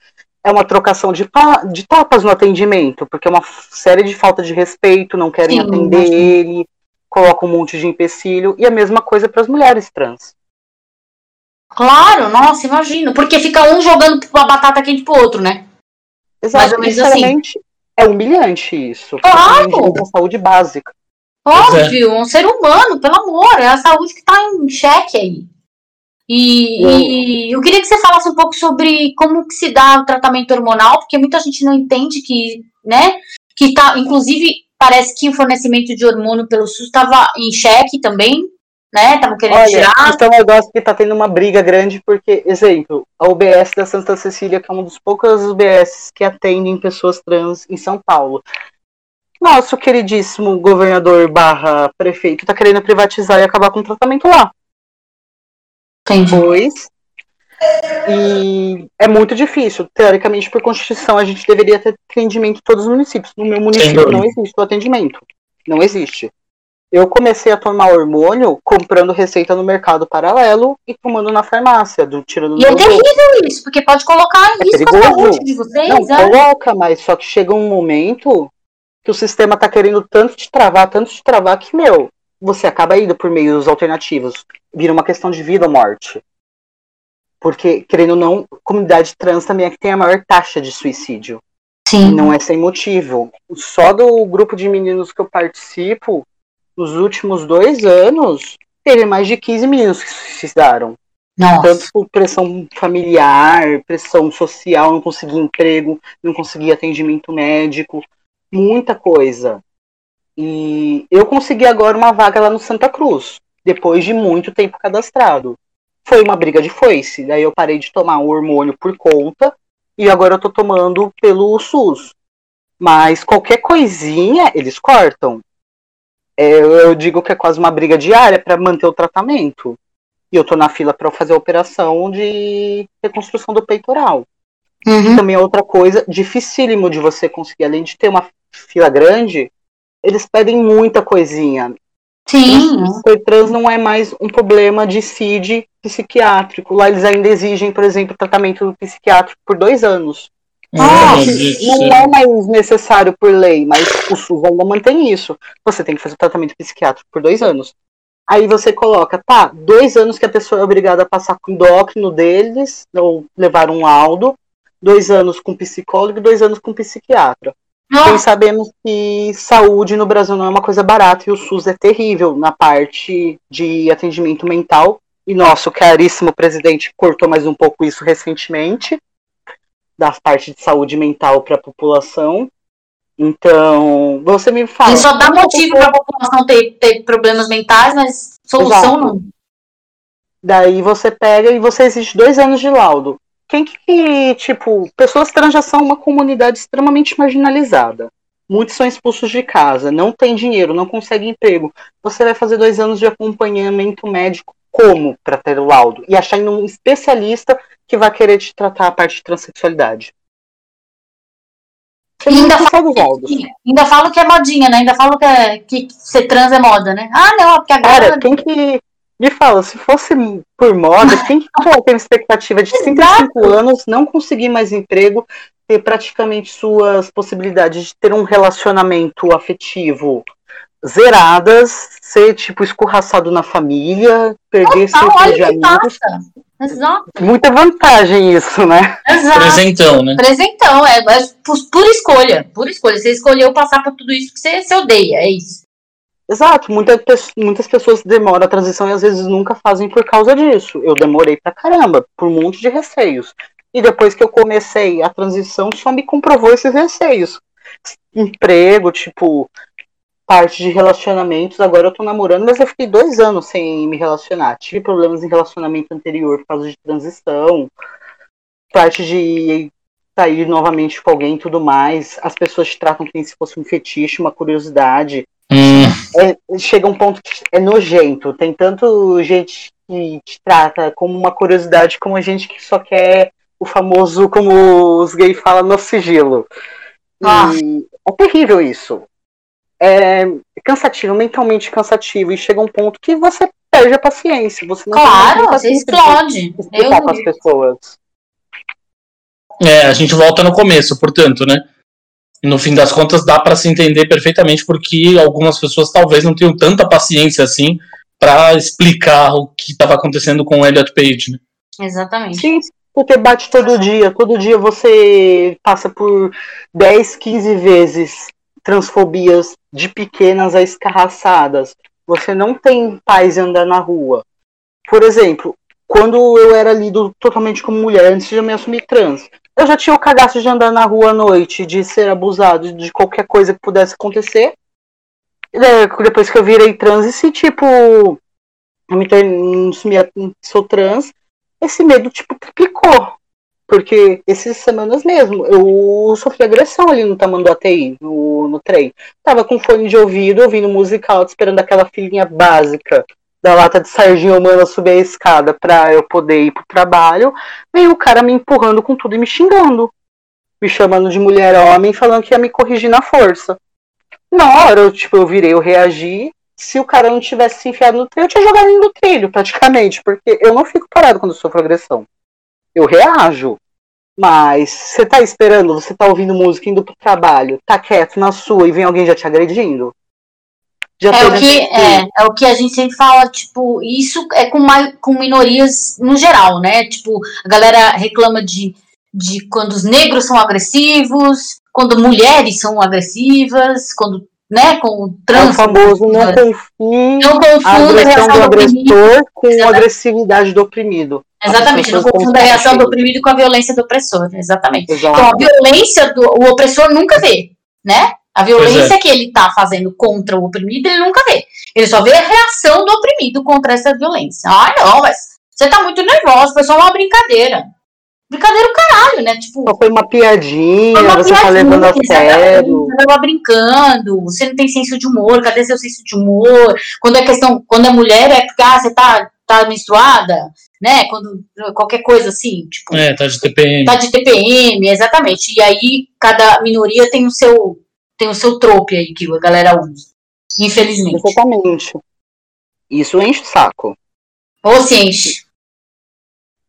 é uma trocação de, de tapas no atendimento, porque é uma série de falta de respeito, não querem Sim, atender imagina. ele, colocam um monte de empecilho, e a mesma coisa para as mulheres trans. Claro, nossa, imagino, porque fica um jogando a batata quente pro outro, né? Exato, assim. assim. é humilhante isso. Claro! É saúde básica. Óbvio, um ser humano, pelo amor, é a saúde que tá em xeque aí. E, e, eu queria que você falasse um pouco sobre como que se dá o tratamento hormonal, porque muita gente não entende que, né, que tá, inclusive, parece que o fornecimento de hormônio pelo SUS estava em xeque também, né, estavam querendo Olha, tirar. Isso é um negócio que tá tendo uma briga grande, porque, exemplo, a UBS da Santa Cecília, que é uma das poucas UBS que atendem pessoas trans em São Paulo. Nosso queridíssimo governador barra prefeito tá querendo privatizar e acabar com o tratamento lá. Pois. E é muito difícil. Teoricamente, por Constituição, a gente deveria ter atendimento em todos os municípios. No meu município não existe o atendimento. Não existe. Eu comecei a tomar hormônio comprando receita no mercado paralelo e tomando na farmácia, do, tirando E é terrível isso, porque pode colocar é risco a saúde de vocês. Não, é? coloca, mas só que chega um momento que o sistema tá querendo tanto te travar, tanto te travar, que, meu, você acaba indo por meios alternativos. Vira uma questão de vida ou morte. Porque, querendo ou não, comunidade trans também é que tem a maior taxa de suicídio. Sim. Não é sem motivo. Só do grupo de meninos que eu participo, nos últimos dois anos, teve mais de 15 meninos que se suicidaram. Nossa. Tanto por pressão familiar, pressão social, não conseguir emprego, não conseguir atendimento médico, muita coisa. E eu consegui agora uma vaga lá no Santa Cruz, depois de muito tempo cadastrado. Foi uma briga de foice, daí eu parei de tomar o hormônio por conta e agora eu tô tomando pelo SUS. Mas qualquer coisinha eles cortam. É, eu digo que é quase uma briga diária para manter o tratamento. E eu tô na fila para fazer a operação de reconstrução do peitoral. Uhum. Também é outra coisa dificílimo de você conseguir, além de ter uma fila grande, eles pedem muita coisinha. Sim. O trans não é mais um problema de CID psiquiátrico. Lá eles ainda exigem, por exemplo, tratamento psiquiátrico por dois anos. Ah, não é mais necessário por lei, mas o SUS ainda mantém isso. Você tem que fazer tratamento psiquiátrico por dois anos. Aí você coloca, tá, dois anos que a pessoa é obrigada a passar com endócrino deles, ou levar um laudo, dois anos com psicólogo e dois anos com psiquiatra. Nós sabemos que saúde no Brasil não é uma coisa barata e o SUS é terrível na parte de atendimento mental. E nosso caríssimo presidente cortou mais um pouco isso recentemente, da parte de saúde mental para a população. Então, você me fala. Ele só dá motivo para a população ter, ter problemas mentais, mas solução Exato. não. Daí você pega e você exige dois anos de laudo quem que, tipo, pessoas trans já são uma comunidade extremamente marginalizada. Muitos são expulsos de casa, não tem dinheiro, não consegue emprego. Você vai fazer dois anos de acompanhamento médico como para ter o laudo? E achar em um especialista que vai querer te tratar a parte de transexualidade. ainda, falo que, ainda falo que é modinha, né? Ainda falo que, é, que ser trans é moda, né? Ah, não, porque agora. Cara, quem que, me fala, se fosse por moda, quem que tem expectativa de 35 anos, não conseguir mais emprego, ter praticamente suas possibilidades de ter um relacionamento afetivo zeradas, ser tipo escorraçado na família, perder seu de amigos. Exato. Muita vantagem isso, né? Exato. Presentão, né? Presentão, é, é por, por, escolha, por escolha. Você escolheu passar por tudo isso que você, você odeia, é isso. Exato, muita, muitas pessoas demoram a transição e às vezes nunca fazem por causa disso. Eu demorei pra caramba, por um monte de receios. E depois que eu comecei a transição, só me comprovou esses receios. Emprego, tipo, parte de relacionamentos. Agora eu tô namorando, mas eu fiquei dois anos sem me relacionar. Tive problemas em relacionamento anterior por causa de transição. Parte de sair novamente com alguém e tudo mais, as pessoas te tratam como se fosse um fetiche, uma curiosidade. Hum, É, chega um ponto que é nojento. Tem tanto gente que te trata como uma curiosidade, como gente que só quer o famoso, como os gays falam, no sigilo. Ah. É terrível isso. É cansativo, mentalmente cansativo. E chega um ponto que você perde a paciência. Você não Claro, você explode. Eu, para as pessoas. É, a gente volta no começo, portanto, né? No fim das contas, dá pra se entender perfeitamente porque algumas pessoas talvez não tenham tanta paciência assim pra explicar o que estava acontecendo com o Elliot Page, né? exatamente. Sim, porque bate todo dia. Todo dia você passa por 10, 15 vezes transfobias de pequenas a escarraçadas. Você não tem paz em andar na rua. Por exemplo, quando eu era lido totalmente como mulher, antes de eu me assumir trans, eu já tinha o cagaço de andar na rua à noite, de ser abusado, de qualquer coisa que pudesse acontecer. Depois que eu virei trans, e se tipo, eu me tornei, sou trans, esse medo, tipo, triplicou. Porque essas semanas mesmo, eu sofri agressão ali no ATI, no, no trem. Tava com fone de ouvido, ouvindo música alta, esperando aquela filhinha básica da lata de sardinha humana subir a escada pra eu poder ir pro trabalho. Veio o cara me empurrando com tudo e me xingando. Me chamando de mulher homem, falando que ia me corrigir na força. Na hora, eu, tipo, eu virei, eu reagi. Se o cara não tivesse se enfiado no trilho, eu tinha jogado ele no trilho, praticamente. Porque eu não fico parado quando eu sofro agressão. Eu reajo. Mas você tá esperando, você tá ouvindo música, indo pro trabalho, tá quieto na sua e vem alguém já te agredindo? Já É o, que, é, é o que a gente sempre fala, tipo, isso é com, com minorias no geral, né? Tipo, a galera reclama de, de quando os negros são agressivos, quando mulheres são agressivas, quando, né, com o É o trans. famoso não confie Não confunda a agressão reação do agressor com a Exatamente. agressividade do oprimido. Exatamente, não confunda a reação do confundem. oprimido com a violência do opressor. Exatamente. Exato. Então, a violência do o opressor nunca vê, né? A violência que ele tá fazendo contra o oprimido, ele nunca vê. Ele só vê a reação do oprimido contra essa violência. Ah, não, mas você tá muito nervoso, foi só uma brincadeira. Brincadeira o caralho, né? Tipo, Só foi uma piadinha, foi uma você tá piadinha, levando a sério. Você tava brincando, você não tem senso de humor, cadê seu senso de humor? Quando é questão, quando é mulher, é porque ah, você tá, tá menstruada, né? Quando qualquer coisa assim, tipo, É, tá de TPM. tá de TPM, exatamente. E aí cada minoria tem o seu tem o seu trope aí que a galera usa. Infelizmente. Exatamente. Isso enche o saco. Ou se enche.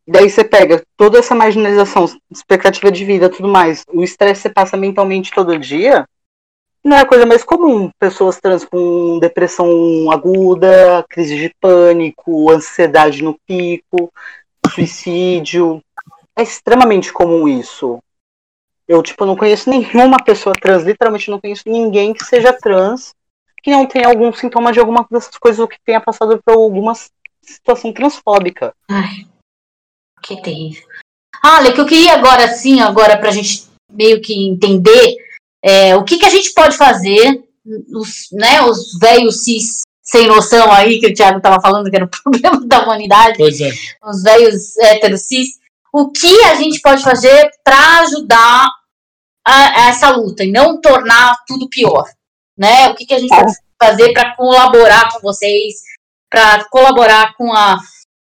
Daí você pega toda essa marginalização, expectativa de vida, tudo mais, o estresse você passa mentalmente todo dia, não é a coisa mais comum. Pessoas trans com depressão aguda, crise de pânico, ansiedade no pico, suicídio. É extremamente comum isso. Eu, tipo, não conheço nenhuma pessoa trans, literalmente não conheço ninguém que seja trans que não tenha algum sintoma de alguma dessas coisas ou que tenha passado por alguma situação transfóbica. Ai, que terrível. Olha, que eu queria agora sim, agora pra gente meio que entender é, o que, que a gente pode fazer, os, né, os velhos cis sem noção aí, que o Thiago tava falando que era o problema da humanidade, Pois é. os velhos héteros cis, o que a gente pode fazer para ajudar a, a essa luta e não tornar tudo pior, né? O que, que a gente pode fazer para colaborar com vocês, para colaborar com a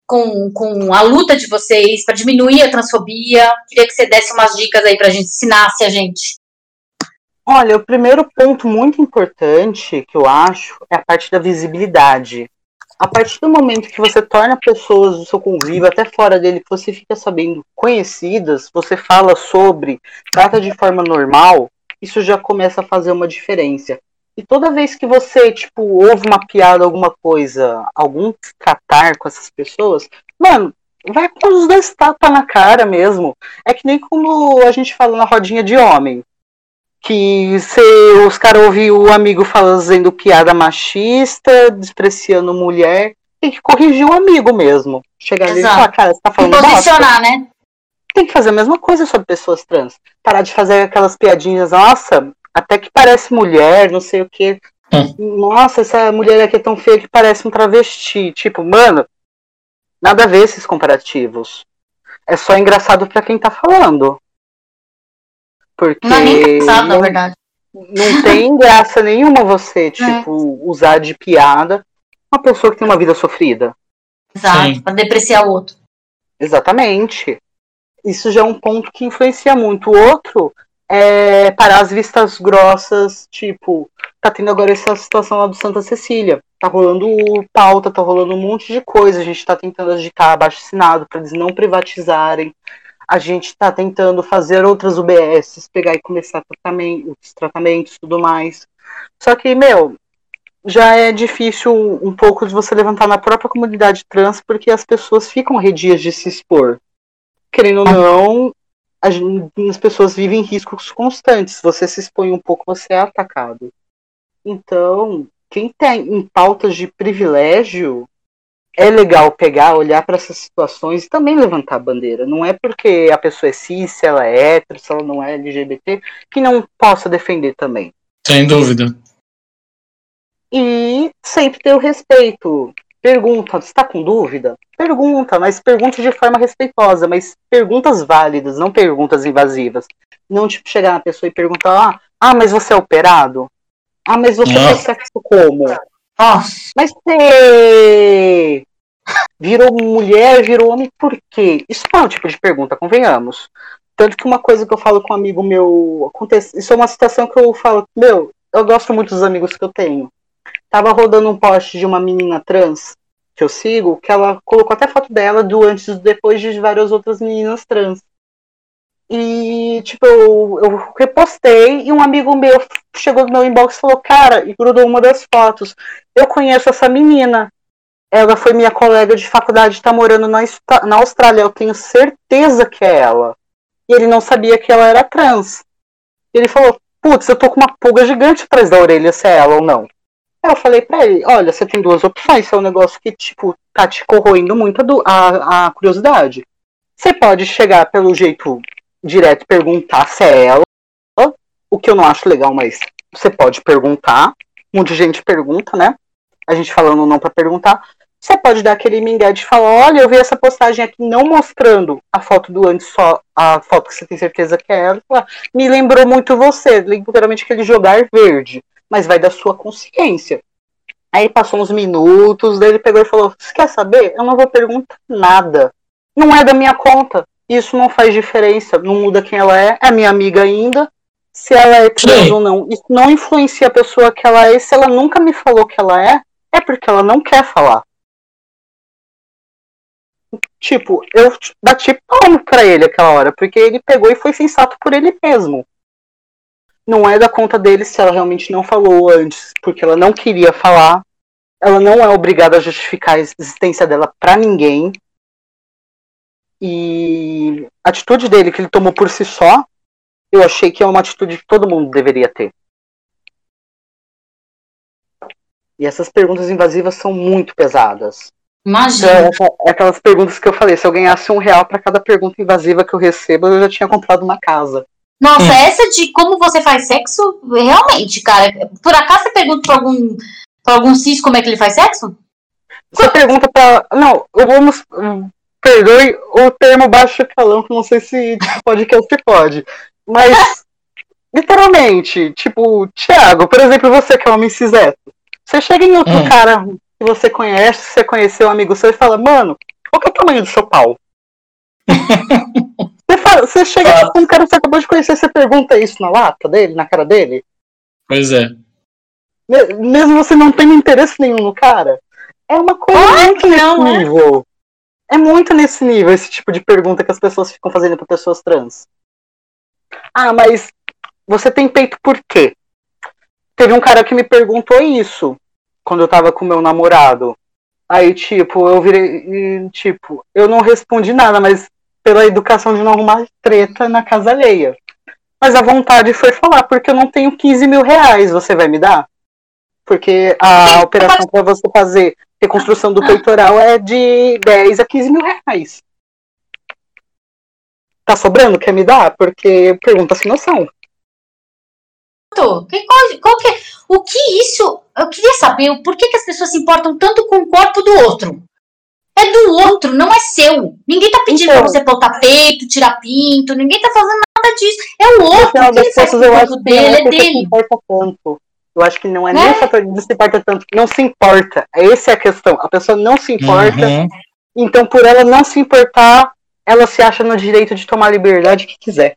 com, com a luta de vocês, para diminuir a transfobia. Queria que você desse umas dicas aí pra gente, ensinasse a gente. Olha, o primeiro ponto muito importante que eu acho é a parte da visibilidade. A partir do momento que você torna pessoas do seu convívio, até fora dele, que você fica sabendo conhecidas, você fala sobre, trata de forma normal, isso já começa a fazer uma diferença. E toda vez que você, tipo, ouve uma piada, alguma coisa, algum tratar com essas pessoas, mano, vai com os dois tapas na cara mesmo. É que nem como a gente fala na rodinha de homem que se os caras ouvem o amigo fazendo piada machista, despreciando mulher, tem que corrigir o amigo mesmo. Chegar nele e Exato. falar, cara, você tá falando bosta. posicionar, né? Tem que fazer a mesma coisa sobre pessoas trans. Parar de fazer aquelas piadinhas, nossa, até que parece mulher, não sei o que. Nossa, essa mulher aqui é tão feia que parece um travesti. Tipo, mano, nada a ver esses comparativos. É só engraçado pra quem tá falando. Porque Não é nem na não, verdade. não tem graça nenhuma você, tipo, usar de piada uma pessoa que tem uma vida sofrida. Exato, Sim. pra depreciar o outro. Exatamente. Isso já é um ponto que influencia muito. O outro é parar as vistas grossas, tipo, tá tendo agora essa situação lá do Santa Cecília. Tá rolando pauta, tá rolando um monte de coisa. A gente tá tentando agitar abaixo assinado para eles não privatizarem. A gente tá tentando fazer outras UBSs, pegar e começar os tratamentos e tudo mais. Só que, meu, já é difícil um pouco de você levantar na própria comunidade trans, porque as pessoas ficam redias de se expor. Querendo ou não, as pessoas vivem riscos constantes. Você se expõe um pouco, você é atacado. Então, quem tem em pautas de privilégio, é legal pegar, olhar para essas situações e também levantar a bandeira. Não é porque a pessoa é cis, se ela é hétero, se ela não é LGBT, que não possa defender também. Sem dúvida. E sempre ter o respeito. Pergunta, está com dúvida? Pergunta, mas pergunte de forma respeitosa, mas perguntas válidas, não perguntas invasivas. Não tipo chegar na pessoa e perguntar: ah, ah mas você é operado? Ah, mas você faz sexo como? Nossa, Mas você virou mulher, virou homem, por quê? Isso não é um tipo de pergunta, convenhamos. Tanto que uma coisa que eu falo com um amigo meu, acontece, isso é uma situação que eu falo, meu, eu gosto muito dos amigos que eu tenho. Tava rodando um post de uma menina trans que eu sigo, que ela colocou até foto dela do antes e depois de várias outras meninas trans. E, tipo, eu, eu repostei e um amigo meu chegou no meu inbox e falou, cara, e grudou uma das fotos. Eu conheço essa menina. Ela foi minha colega de faculdade, tá morando na, na Austrália. Eu tenho certeza que é ela. E ele não sabia que ela era trans. Ele falou, putz, eu tô com uma pulga gigante atrás da orelha se é ela ou não. Aí eu falei pra ele, olha, você tem duas opções, isso é um negócio que, tipo, tá te corroendo muito a, a, a curiosidade. Você pode chegar pelo jeito direto perguntar se é ela, o que eu não acho legal, mas você pode perguntar. Muita gente pergunta, né? A gente falando não pra perguntar. Você pode dar aquele mingé de falar, olha, eu vi essa postagem aqui não mostrando a foto do antes, só a foto que você tem certeza que é ela. Me lembrou muito você, literalmente aquele jogar verde, mas vai da sua consciência. Aí passou uns minutos, daí ele pegou e falou: Você quer saber? Eu não vou perguntar nada. Não é da minha conta. Isso não faz diferença. Não muda quem ela é. É minha amiga ainda. Se ela é trans ou não. Isso não influencia a pessoa que ela é. Se ela nunca me falou que ela é, é porque ela não quer falar. Tipo, eu bati palmo pra ele aquela hora, porque ele pegou e foi sensato por ele mesmo. Não é da conta dele se ela realmente não falou antes, porque ela não queria falar. Ela não é obrigada a justificar a existência dela pra ninguém. E a atitude dele que ele tomou por si só, eu achei que é uma atitude que todo mundo deveria ter. E essas perguntas invasivas são muito pesadas. imagina. É, é aquelas perguntas que eu falei, se eu ganhasse um real pra cada pergunta invasiva que eu recebo, eu já tinha comprado uma casa. Nossa, Hum. essa de como você faz sexo, realmente, cara. Por acaso você pergunta pra algum, pra algum cis como é que ele faz sexo? Você pergunta pra. Não, eu vamos. Perdoe o termo baixo calão, que não sei se podcast pode. Mas, literalmente, tipo, Thiago, por exemplo, você que é homem ciseto. Você chega em outro Hum. cara que você conhece, que você conheceu um amigo seu e fala, mano, qual que é o tamanho do seu pau? você, fala- você chega Ah. com um cara que você acabou de conhecer, você pergunta isso na lata dele, na cara dele? Pois é. Me- Mesmo você não tendo interesse nenhum no cara. É uma coisa Claro muito que nesse não, né? nível. É muito nesse nível esse tipo de pergunta que as pessoas ficam fazendo para pessoas trans. Ah, mas você tem peito por quê? Teve um cara que me perguntou isso quando eu tava com meu namorado. Aí, tipo, eu virei. e, Tipo, eu não respondi nada, mas pela educação de não arrumar treta na casa alheia. Mas a vontade foi falar, porque eu não tenho 15 mil reais, você vai me dar? Porque a operação para você fazer reconstrução do peitoral é de 10 a 15 mil reais. Tá sobrando? Quer me dar? Porque pergunta sem noção. Que, qual, qual que é- o que isso. Eu queria saber o porquê que as pessoas se importam tanto com o corpo do outro. É do outro, não é seu. Ninguém tá pedindo Então. pra você botar peito, tirar pinto, ninguém tá fazendo nada disso. É o outro. final que ele faz eu acho corpo que não dele, é é dele. tanto. Eu acho que não é, Né? nem o fator de se importa tanto, não se importa. Essa é a questão. A pessoa não se importa, Uhum. então por ela não se importar, ela se acha no direito de tomar a liberdade que quiser.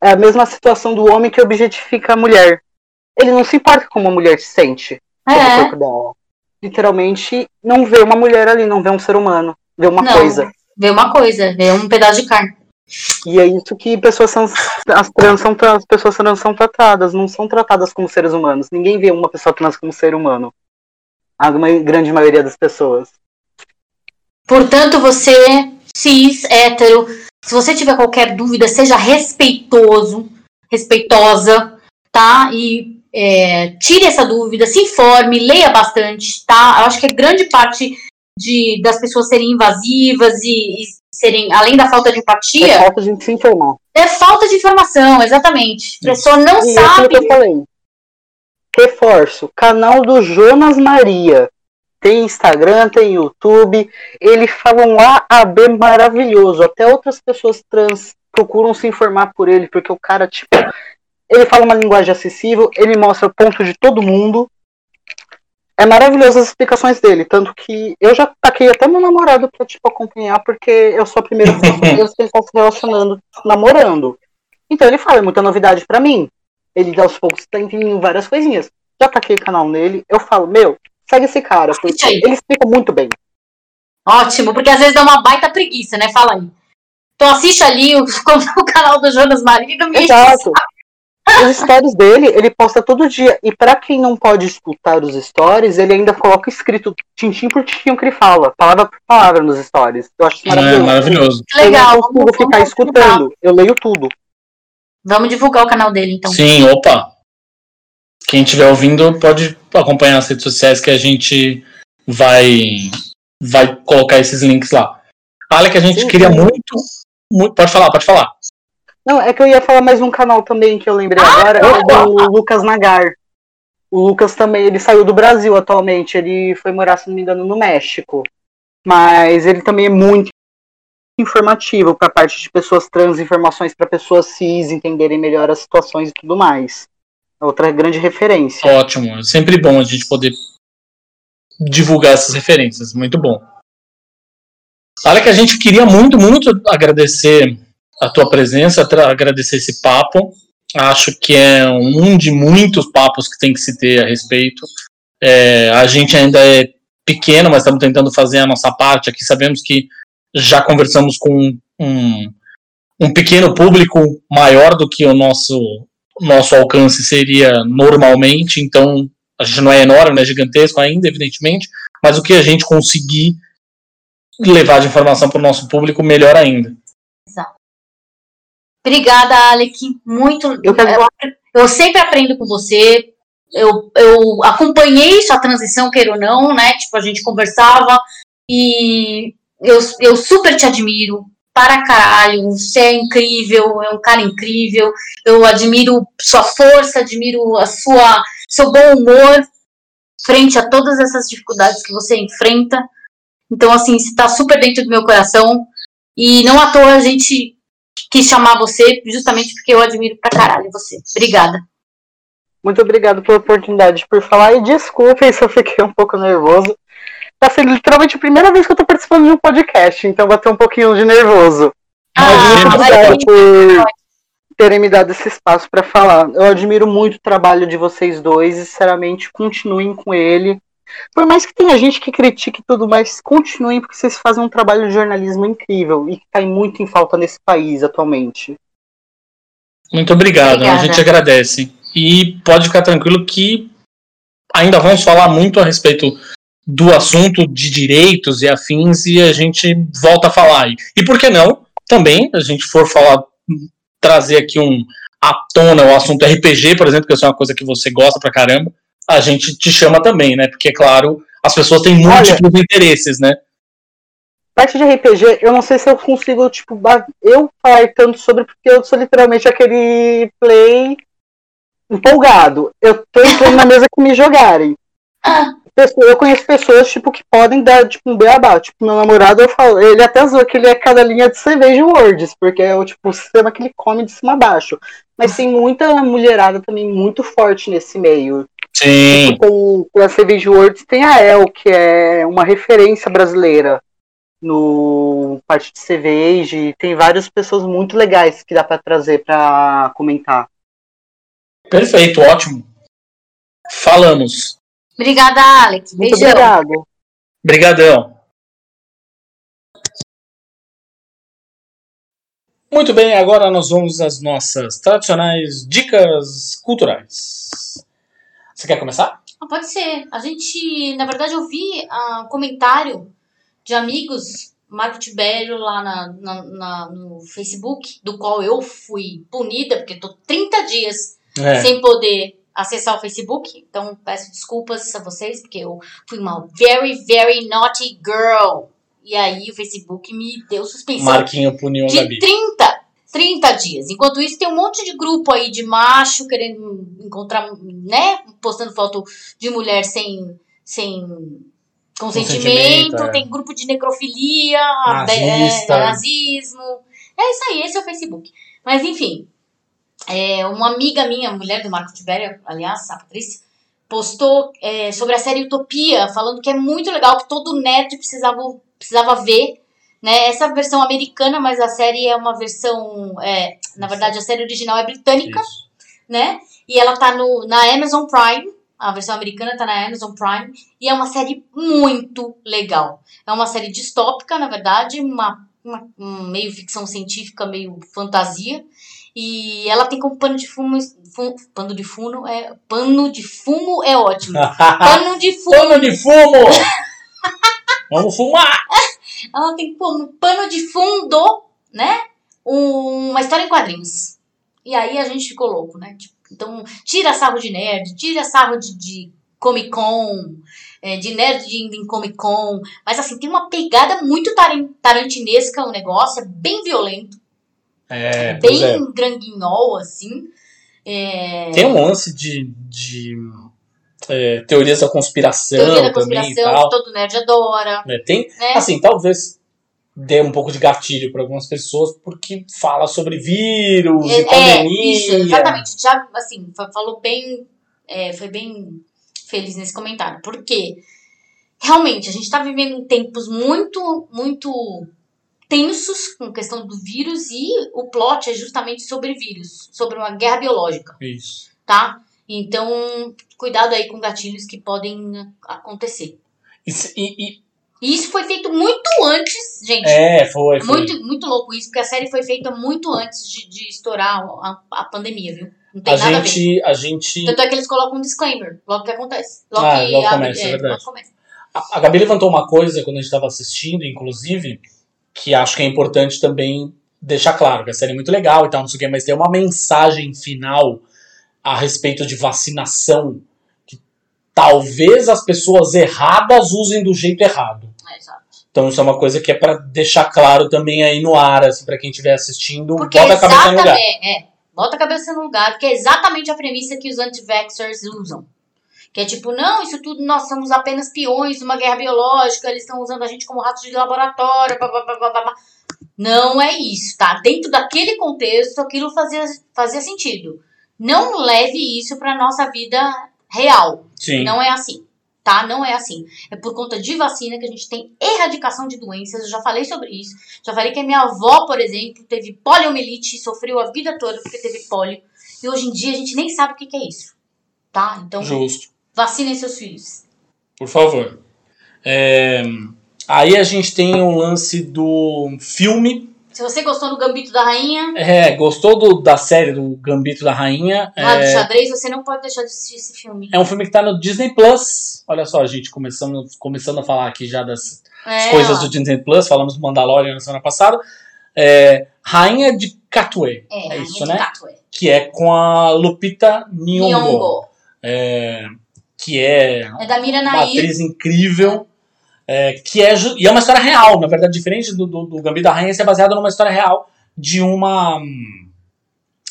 É a mesma situação do homem que objetifica a mulher. Ele não se importa como a mulher se sente É, corpo dela. Literalmente, não vê uma mulher ali, não vê um ser humano, vê uma Não. coisa. vê uma coisa, vê um pedaço de carne. E é isso que pessoas são. As trans são as pessoas trans são tratadas, não são tratadas como seres humanos. Ninguém vê uma pessoa trans como ser humano. A grande maioria das pessoas. Portanto, você, cis, hétero, se você tiver qualquer dúvida, seja respeitoso, respeitosa, tá? E é, tire essa dúvida, se informe, leia bastante, tá? Eu acho que a grande parte de, das pessoas serem invasivas e, e serem, além da falta de É empatia, falta de se informar. é falta de informação, exatamente. A pessoa não E é aquilo que sabe. eu falei. Reforço, canal do Jonas Maria. Tem Instagram, tem YouTube. Ele fala um A a B maravilhoso. Até outras pessoas trans procuram se informar por ele, porque o cara, tipo, ele fala uma linguagem acessível, ele mostra o ponto de todo mundo. É maravilhoso as explicações dele, tanto que eu já taquei até meu namorado pra, tipo, acompanhar, porque eu sou a primeira pessoa que ele tá se relacionando, namorando. Então ele fala, é muita novidade pra mim. Ele aos poucos tá entendendo várias coisinhas. Já taquei o canal nele, eu falo, meu, segue esse cara, porque ele explica muito bem. Ótimo, porque às vezes dá uma baita preguiça, né? Fala aí. Então assiste ali o, o canal do Jonas Maria e não me Exato. Os stories dele, ele posta todo dia. E pra quem não pode escutar os stories, ele ainda coloca escrito tintim por tintim o que ele fala, palavra por palavra nos stories. Eu acho isso É maravilhoso. maravilhoso. Que legal. Eu não ficar vamos divulgar. escutando. Eu leio tudo. Vamos divulgar o canal dele, então. Sim, opa. Quem estiver ouvindo pode acompanhar as redes sociais que a gente vai vai colocar esses links lá. Olha que a gente Sim, queria muito, muito. Pode falar, pode falar. Não, é que eu ia falar mais um canal também que eu lembrei agora, é do Lucas Nagar. O Lucas também, ele saiu do Brasil atualmente, ele foi morar, se não me engano, no México. Mas ele também é muito informativo para parte de pessoas trans, informações para pessoas cis entenderem melhor as situações e tudo mais. É outra grande referência. Ótimo. É sempre bom a gente poder divulgar essas referências. Muito bom. Olha que a gente queria muito, muito agradecer a tua presença, agradecer esse papo. Acho que é um de muitos papos que tem que se ter a respeito. É, a gente ainda é pequeno, mas estamos tentando fazer a nossa parte aqui. Sabemos que já conversamos com um, um pequeno público maior do que o nosso nosso alcance seria normalmente, então a gente não é enorme, não é gigantesco ainda, evidentemente, mas o que a gente conseguir levar de informação para o nosso público, melhor ainda. Obrigada, Alec. Muito. Eu eu, eu sempre aprendo com você. Eu, eu acompanhei sua transição, queira ou não, né? Tipo, a gente conversava e eu, eu super te admiro. Para caralho, você é incrível, é um cara incrível. Eu admiro sua força, admiro a sua seu bom humor frente a todas essas dificuldades que você enfrenta. Então, assim, você tá super dentro do meu coração. E não à toa a gente quis chamar você, justamente porque eu admiro pra caralho você. Obrigada. Muito obrigado pela oportunidade por falar e desculpem se eu fiquei um pouco nervoso. Tá sendo literalmente a primeira vez que eu tô participando de um podcast, então vai ter um pouquinho de nervoso. Mas Ah, muito obrigado por terem me dado esse espaço para falar. Eu admiro muito o trabalho de vocês dois e, sinceramente, continuem com ele. Por mais que tenha gente que critique e tudo, mas continuem porque vocês fazem um trabalho de jornalismo incrível e que tá muito em falta nesse país atualmente. Muito obrigado, Obrigada. a gente agradece. E pode ficar tranquilo que ainda vamos falar muito a respeito do assunto de direitos e afins e a gente volta a falar aí. E por que não? Também, a gente for falar, trazer aqui um à tona o assunto RPG, por exemplo, que é uma coisa que você gosta pra caramba, a gente te chama também, né? Porque, claro, as pessoas têm múltiplos interesses, né? Parte de RPG, eu não sei se eu consigo, tipo, eu falar tanto sobre, porque eu sou literalmente aquele play empolgado. Eu tô entrando na mesa que me jogarem. eu conheço pessoas, tipo, que podem dar, tipo, um beabá. Tipo, meu namorado, eu falo, ele até zoou que ele é cada linha de cerveja words, porque é o, tipo, o sistema que ele come de cima a baixo. Mas tem muita mulherada também muito forte nesse meio. Sim. Com, com a cerveja words tem a El, que é uma referência brasileira no parte de cerveja, e tem várias pessoas muito legais que dá pra trazer pra comentar. Perfeito, ótimo. Falamos. Obrigada, Alex. Muito Beijão. obrigado. Brigadão. Muito bem, agora nós vamos às nossas tradicionais dicas culturais. Você quer começar? Ah, pode ser. A gente, na verdade, eu vi ah, comentário de amigos, Marco Tibério, lá na, na- na- no Facebook, do qual eu fui punida, porque tô 30 dias É. sem poder acessar o Facebook. Então, peço desculpas a vocês, porque eu fui uma very, very naughty girl. E aí, o Facebook me deu suspensão Marquinho puniu a de Gabi. 30, 30 dias. Enquanto isso, tem um monte de grupo aí de macho querendo encontrar, né? Postando foto de mulher sem, sem consentimento. Consentimento, é. Tem grupo de necrofilia, Nazista. é, nazismo. É isso aí, esse é o Facebook. Mas enfim, é, uma amiga minha, mulher do Marco Tibério, aliás, a Patrícia, postou é, sobre a série Utopia, falando que é muito legal, que todo nerd precisava, precisava ver né? Essa versão americana, mas a série é uma versão. é, na verdade, a série original é britânica, Isso. né? E ela tá no, na Amazon Prime. A versão americana tá na Amazon Prime. E é uma série muito legal. É uma série distópica, na verdade, uma, uma- um meio ficção científica, meio fantasia. E ela tem como pano de fumo. fu- pano de fumo é. Pano de fumo é ótimo. Pano de fumo. Pano de fumo! Vamos fumar! ela tem como pano de fundo, né? um- uma história em quadrinhos. E aí a gente ficou louco, né? Tipo, então, tira sarro de nerd, tira sarro de, de Comic Con, é, de nerd indo em Comic Con. Mas assim, tem uma pegada muito taran- tarantinesca o negócio, é bem violento, É, pois bem é. granguinhol, assim. É, Tem um lance de, de é, teorias da conspiração teoria da também e conspiração, tal. que todo nerd adora, né? Tem, né? assim, talvez dê um pouco de gatilho para algumas pessoas, porque fala sobre vírus e É, é, pandemia. isso, exatamente. Já, assim, fa- falou bem, é, foi bem feliz nesse comentário. Porque, realmente, a gente tá vivendo tempos muito, muito tensos com questão do vírus e o plot é justamente sobre vírus, sobre uma guerra biológica, Isso. tá? Então, cuidado aí com gatilhos que podem acontecer. E, se- e- e- E isso foi feito muito antes, gente. é, foi, foi. Muito, muito louco isso, porque a série foi feita muito antes de, de estourar a, a pandemia, viu? Não tem a nada a gente, a gente. Tanto é que eles colocam um disclaimer logo que acontece. Logo Ah, que logo abre- começa, é verdade. logo começa. A a Gabi levantou uma coisa quando a gente estava assistindo, inclusive, que acho que é importante também deixar claro, que a série é muito legal e tal, não sei o quê, mas tem uma mensagem final a respeito de vacinação que talvez as pessoas erradas usem do jeito errado. É, exato. Então isso é uma coisa que é pra deixar claro também aí no ar, assim, para quem estiver assistindo, Porque bota a cabeça no lugar. é, bota a cabeça no lugar, porque é exatamente a premissa que os anti-vaxxers usam. Que é tipo, não, isso tudo nós somos apenas peões de uma guerra biológica, eles estão usando a gente como ratos de laboratório, blá, blá, blá, blá, blá. Não é isso, tá? Dentro daquele contexto, aquilo fazia, fazia sentido. Não leve isso pra nossa vida real. Sim. Não é assim, tá? Não é assim. É por conta de vacina que a gente tem erradicação de doenças. Eu já falei sobre isso. Já falei que a minha avó, por exemplo, teve poliomielite e sofreu a vida toda porque teve polio. E hoje em dia a gente nem sabe o que, que é isso, tá? Então, Justo. vacinem seus filhos. Por favor. É, Aí a gente tem o lance do filme. Se você gostou do Gambito da Rainha, É, gostou do- da série do Gambito da Rainha? lá do É, xadrez, você não pode deixar de assistir esse filme. é um filme que tá no Disney Plus. Olha só, gente, começando, começando a falar aqui já das É, coisas ó, do Disney Plus. Falamos do Mandalorian na semana passada. É, Rainha de Katwe, É, é Rainha isso, né? Katwe. que é com a Lupita Nyong'o, Nyong'o. É, que é É da Mira uma Nair. atriz incrível. É, que é, e é uma história real, na verdade, diferente do, do, do Gambito da Rainha, é baseado numa história real de uma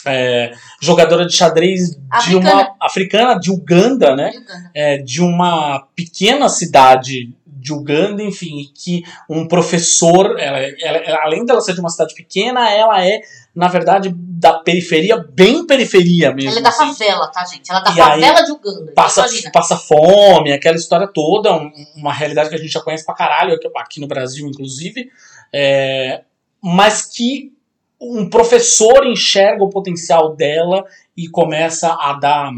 é, jogadora de xadrez de Africana. uma africana de Uganda, né? Uganda. é, de uma pequena cidade de Uganda, enfim, que um professor, ela- ela- além dela ser de uma cidade pequena, ela é, na verdade, da periferia, bem periferia mesmo. Ela é da assim. favela, tá, gente? Ela é da E favela de Uganda. Passa, passa fome, aquela história toda, um- uma realidade que a gente já conhece pra caralho, aqui, aqui no Brasil, inclusive, é, mas que um professor enxerga o potencial dela e começa a dar.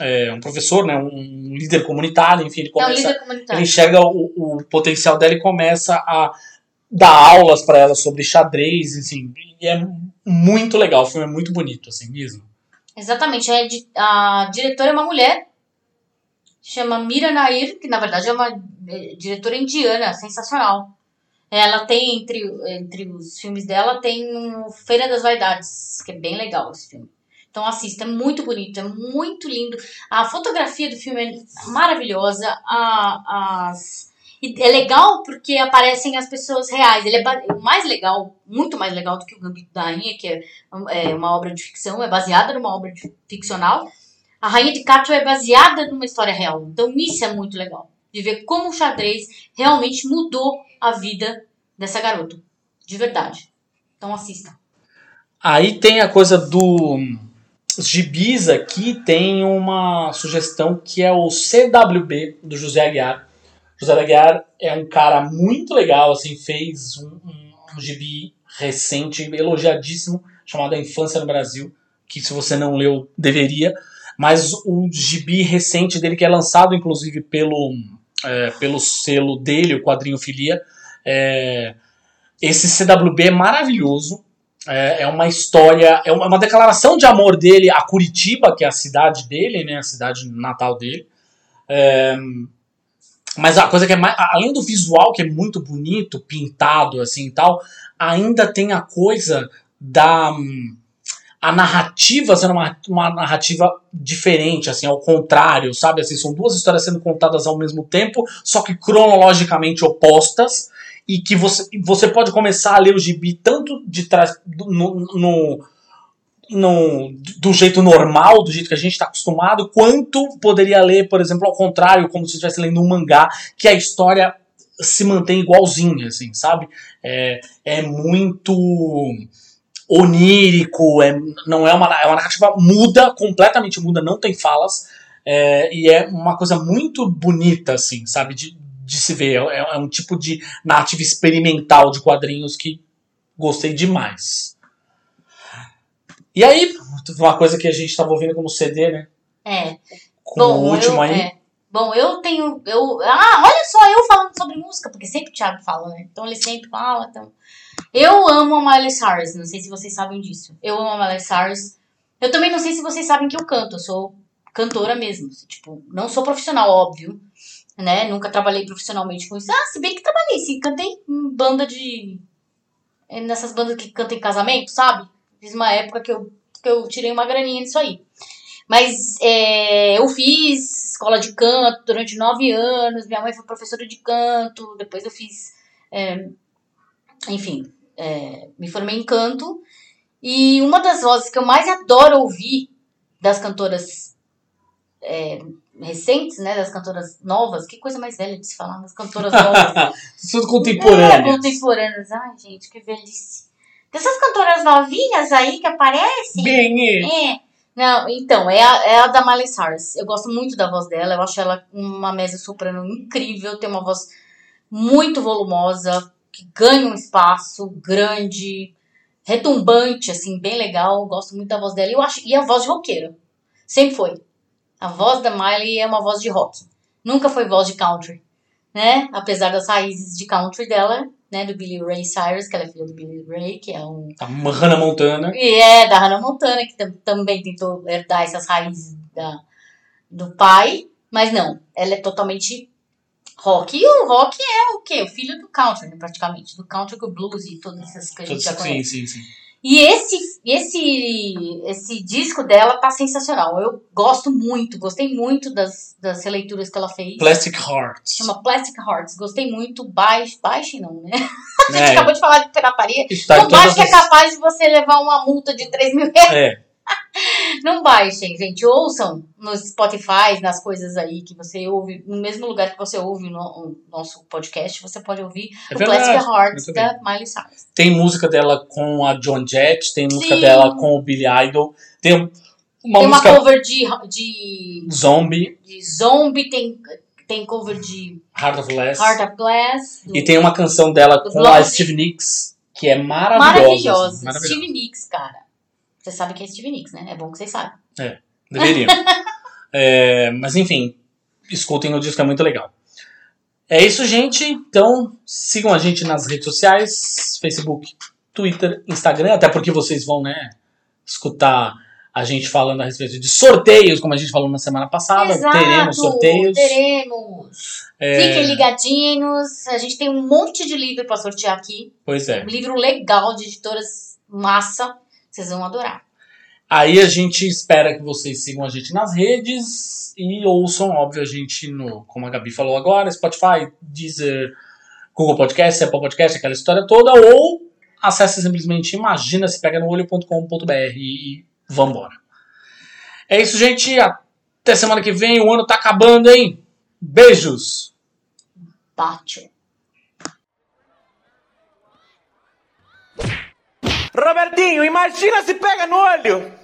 é, um professor, né, um líder comunitário, enfim, ele É um começa ele enxerga o, o potencial dela e começa a dar aulas para ela sobre xadrez, assim, e é muito legal, o filme é muito bonito, assim mesmo. Exatamente. É a diretora é uma mulher, chama Mira Nair, que na verdade é uma eh, diretora indiana, sensacional. Ela tem, entre, entre os filmes dela, tem o Feira das Vaidades, que é bem legal esse filme. Então assista, é muito bonito, é muito lindo. A fotografia do filme é maravilhosa. A, as, e é legal porque aparecem as pessoas reais. Ele é mais legal, muito mais legal do que o Gambito da Rainha, que é, é uma obra de ficção, é baseada numa obra ficcional. A Rainha de Cato é baseada numa história real. Então isso é muito legal. De ver como o xadrez realmente mudou a vida dessa garota. De verdade. Então assista. Aí tem a coisa do os gibis aqui tem uma sugestão que é o CWB do José Aguiar. José Aguiar é um cara muito legal, assim, fez um, um, um gibi recente, elogiadíssimo, chamado A Infância no Brasil, que se você não leu, deveria. Mas o gibi recente dele, que é lançado inclusive pelo, é, pelo selo dele, o quadrinho Filia, é, esse CWB é maravilhoso. É, é uma história, é uma, uma declaração de amor dele a Curitiba, que é a cidade dele, né, a cidade natal dele. Mas a coisa que é mais, além do visual que é muito bonito, pintado assim e tal, ainda tem a coisa da hum, a narrativa sendo uma, uma narrativa diferente, assim, ao contrário, sabe? Assim, são duas histórias sendo contadas ao mesmo tempo, só que cronologicamente opostas e que você, você pode começar a ler o gibi tanto de trás no, no, no- do jeito normal, do jeito que a gente está acostumado, quanto poderia ler, por exemplo, ao contrário, como se estivesse lendo um mangá, que a história se mantém igualzinha, assim, sabe? É, é muito onírico, é, não é uma, é uma narrativa muda, completamente muda, não tem falas, é, e é uma coisa muito bonita, assim, sabe? De, de se ver. É, é um tipo de narrativa experimental de quadrinhos que gostei demais. E aí, uma coisa que a gente estava ouvindo como CD, né? É. Com Bom, o último eu, aí. é. Bom, eu tenho. Eu, ah, olha só, eu falando sobre música, porque sempre o Thiago fala, né? Então ele sempre fala. Então... Eu amo a Miley Cyrus, não sei se vocês sabem disso. Eu amo a Miley Cyrus. Eu também não sei se vocês sabem que eu canto, eu sou cantora mesmo. Tipo, não sou profissional, óbvio. Né? Nunca trabalhei profissionalmente com isso. Ah, se bem que trabalhei, sim. Cantei em banda de. Nessas bandas que cantam em casamento, sabe? Fiz uma época que eu, que eu tirei uma graninha nisso aí. Mas é, eu fiz escola de canto durante nove anos. Minha mãe foi professora de canto. Depois eu fiz. é, enfim, é, me formei em canto. E uma das vozes que eu mais adoro ouvir das cantoras é, recentes, né? Das cantoras novas. Que coisa mais velha de se falar, das cantoras novas. Tudo É, contemporâneo. contemporâneas. Ai, gente, que velhice. Dessas cantoras novinhas aí que aparecem. Bem, é. É. Não, então, é a, é a da Miley Cyrus. Eu gosto muito da voz dela. Eu acho ela uma mezzo-soprano incrível. Tem uma voz muito volumosa, que ganha um espaço grande, retumbante, assim, bem legal. Eu gosto muito da voz dela. E, eu acho, e a voz de roqueira. Sempre foi. A voz da Miley é uma voz de rock. Nunca foi voz de country, né? Apesar das raízes de country dela, né? Do Billy Ray Cyrus, que ela é filha do Billy Ray, que é um A Hannah Montana. e é da Hannah Montana, que tam- também tentou herdar essas raízes da, do pai, mas não, ela é totalmente rock. E o rock é o quê? O filho do country, né, praticamente. Do country com o blues e todas essas que a gente já Sim, conhece. sim, sim. E esse, esse, esse disco dela tá sensacional. Eu gosto muito, gostei muito das, das releituras que ela fez. Plastic Hearts. Chama Plastic Hearts. Gostei muito. Baixo, baixo não, né? A gente É, acabou de falar de pirataria. está Não baixo todas que é capaz de você levar uma multa de 3 mil reais. É, Não baixem, gente. Ouçam nos Spotify, nas coisas aí que você ouve, no mesmo lugar que você ouve o, no- o nosso podcast, você pode ouvir É o verdade, Plastic Hearts da Miley Cyrus. Tem música dela com a John Jett, tem música Sim. dela com o Billy Idol, tem uma tem uma música cover de, de, Zombie, de Zombie, tem, tem cover de Heart of Glass, Heart of Glass. do- e tem uma canção dela com a. Stevie Nicks, que é maravilhosa. maravilhosa. maravilhosa. Steve Nicks, cara. Você sabe que é Steve Nicks, né? É bom que vocês saibam. Deveria. É, mas enfim, escutem o disco, é muito legal. É isso, gente. Então, sigam a gente nas redes sociais: Facebook, Twitter, Instagram, até porque vocês vão, né, escutar a gente falando a respeito de sorteios, como a gente falou na semana passada. teremos sorteios. Teremos. É, Fiquem ligadinhos. A gente tem um monte de livro pra sortear aqui. Pois é. Um livro legal de editoras massa. Vocês vão adorar. Aí a gente espera que vocês sigam a gente nas redes e ouçam, óbvio, a gente no, como a Gabi falou agora, Spotify, Deezer, Google Podcast, Apple Podcast, aquela história toda, ou acesse simplesmente imagina se pega no olho.com.br e vambora. É isso, gente. Até semana que vem. O ano tá acabando, hein? Beijos! Bate. Robertinho, imagina se pega no olho!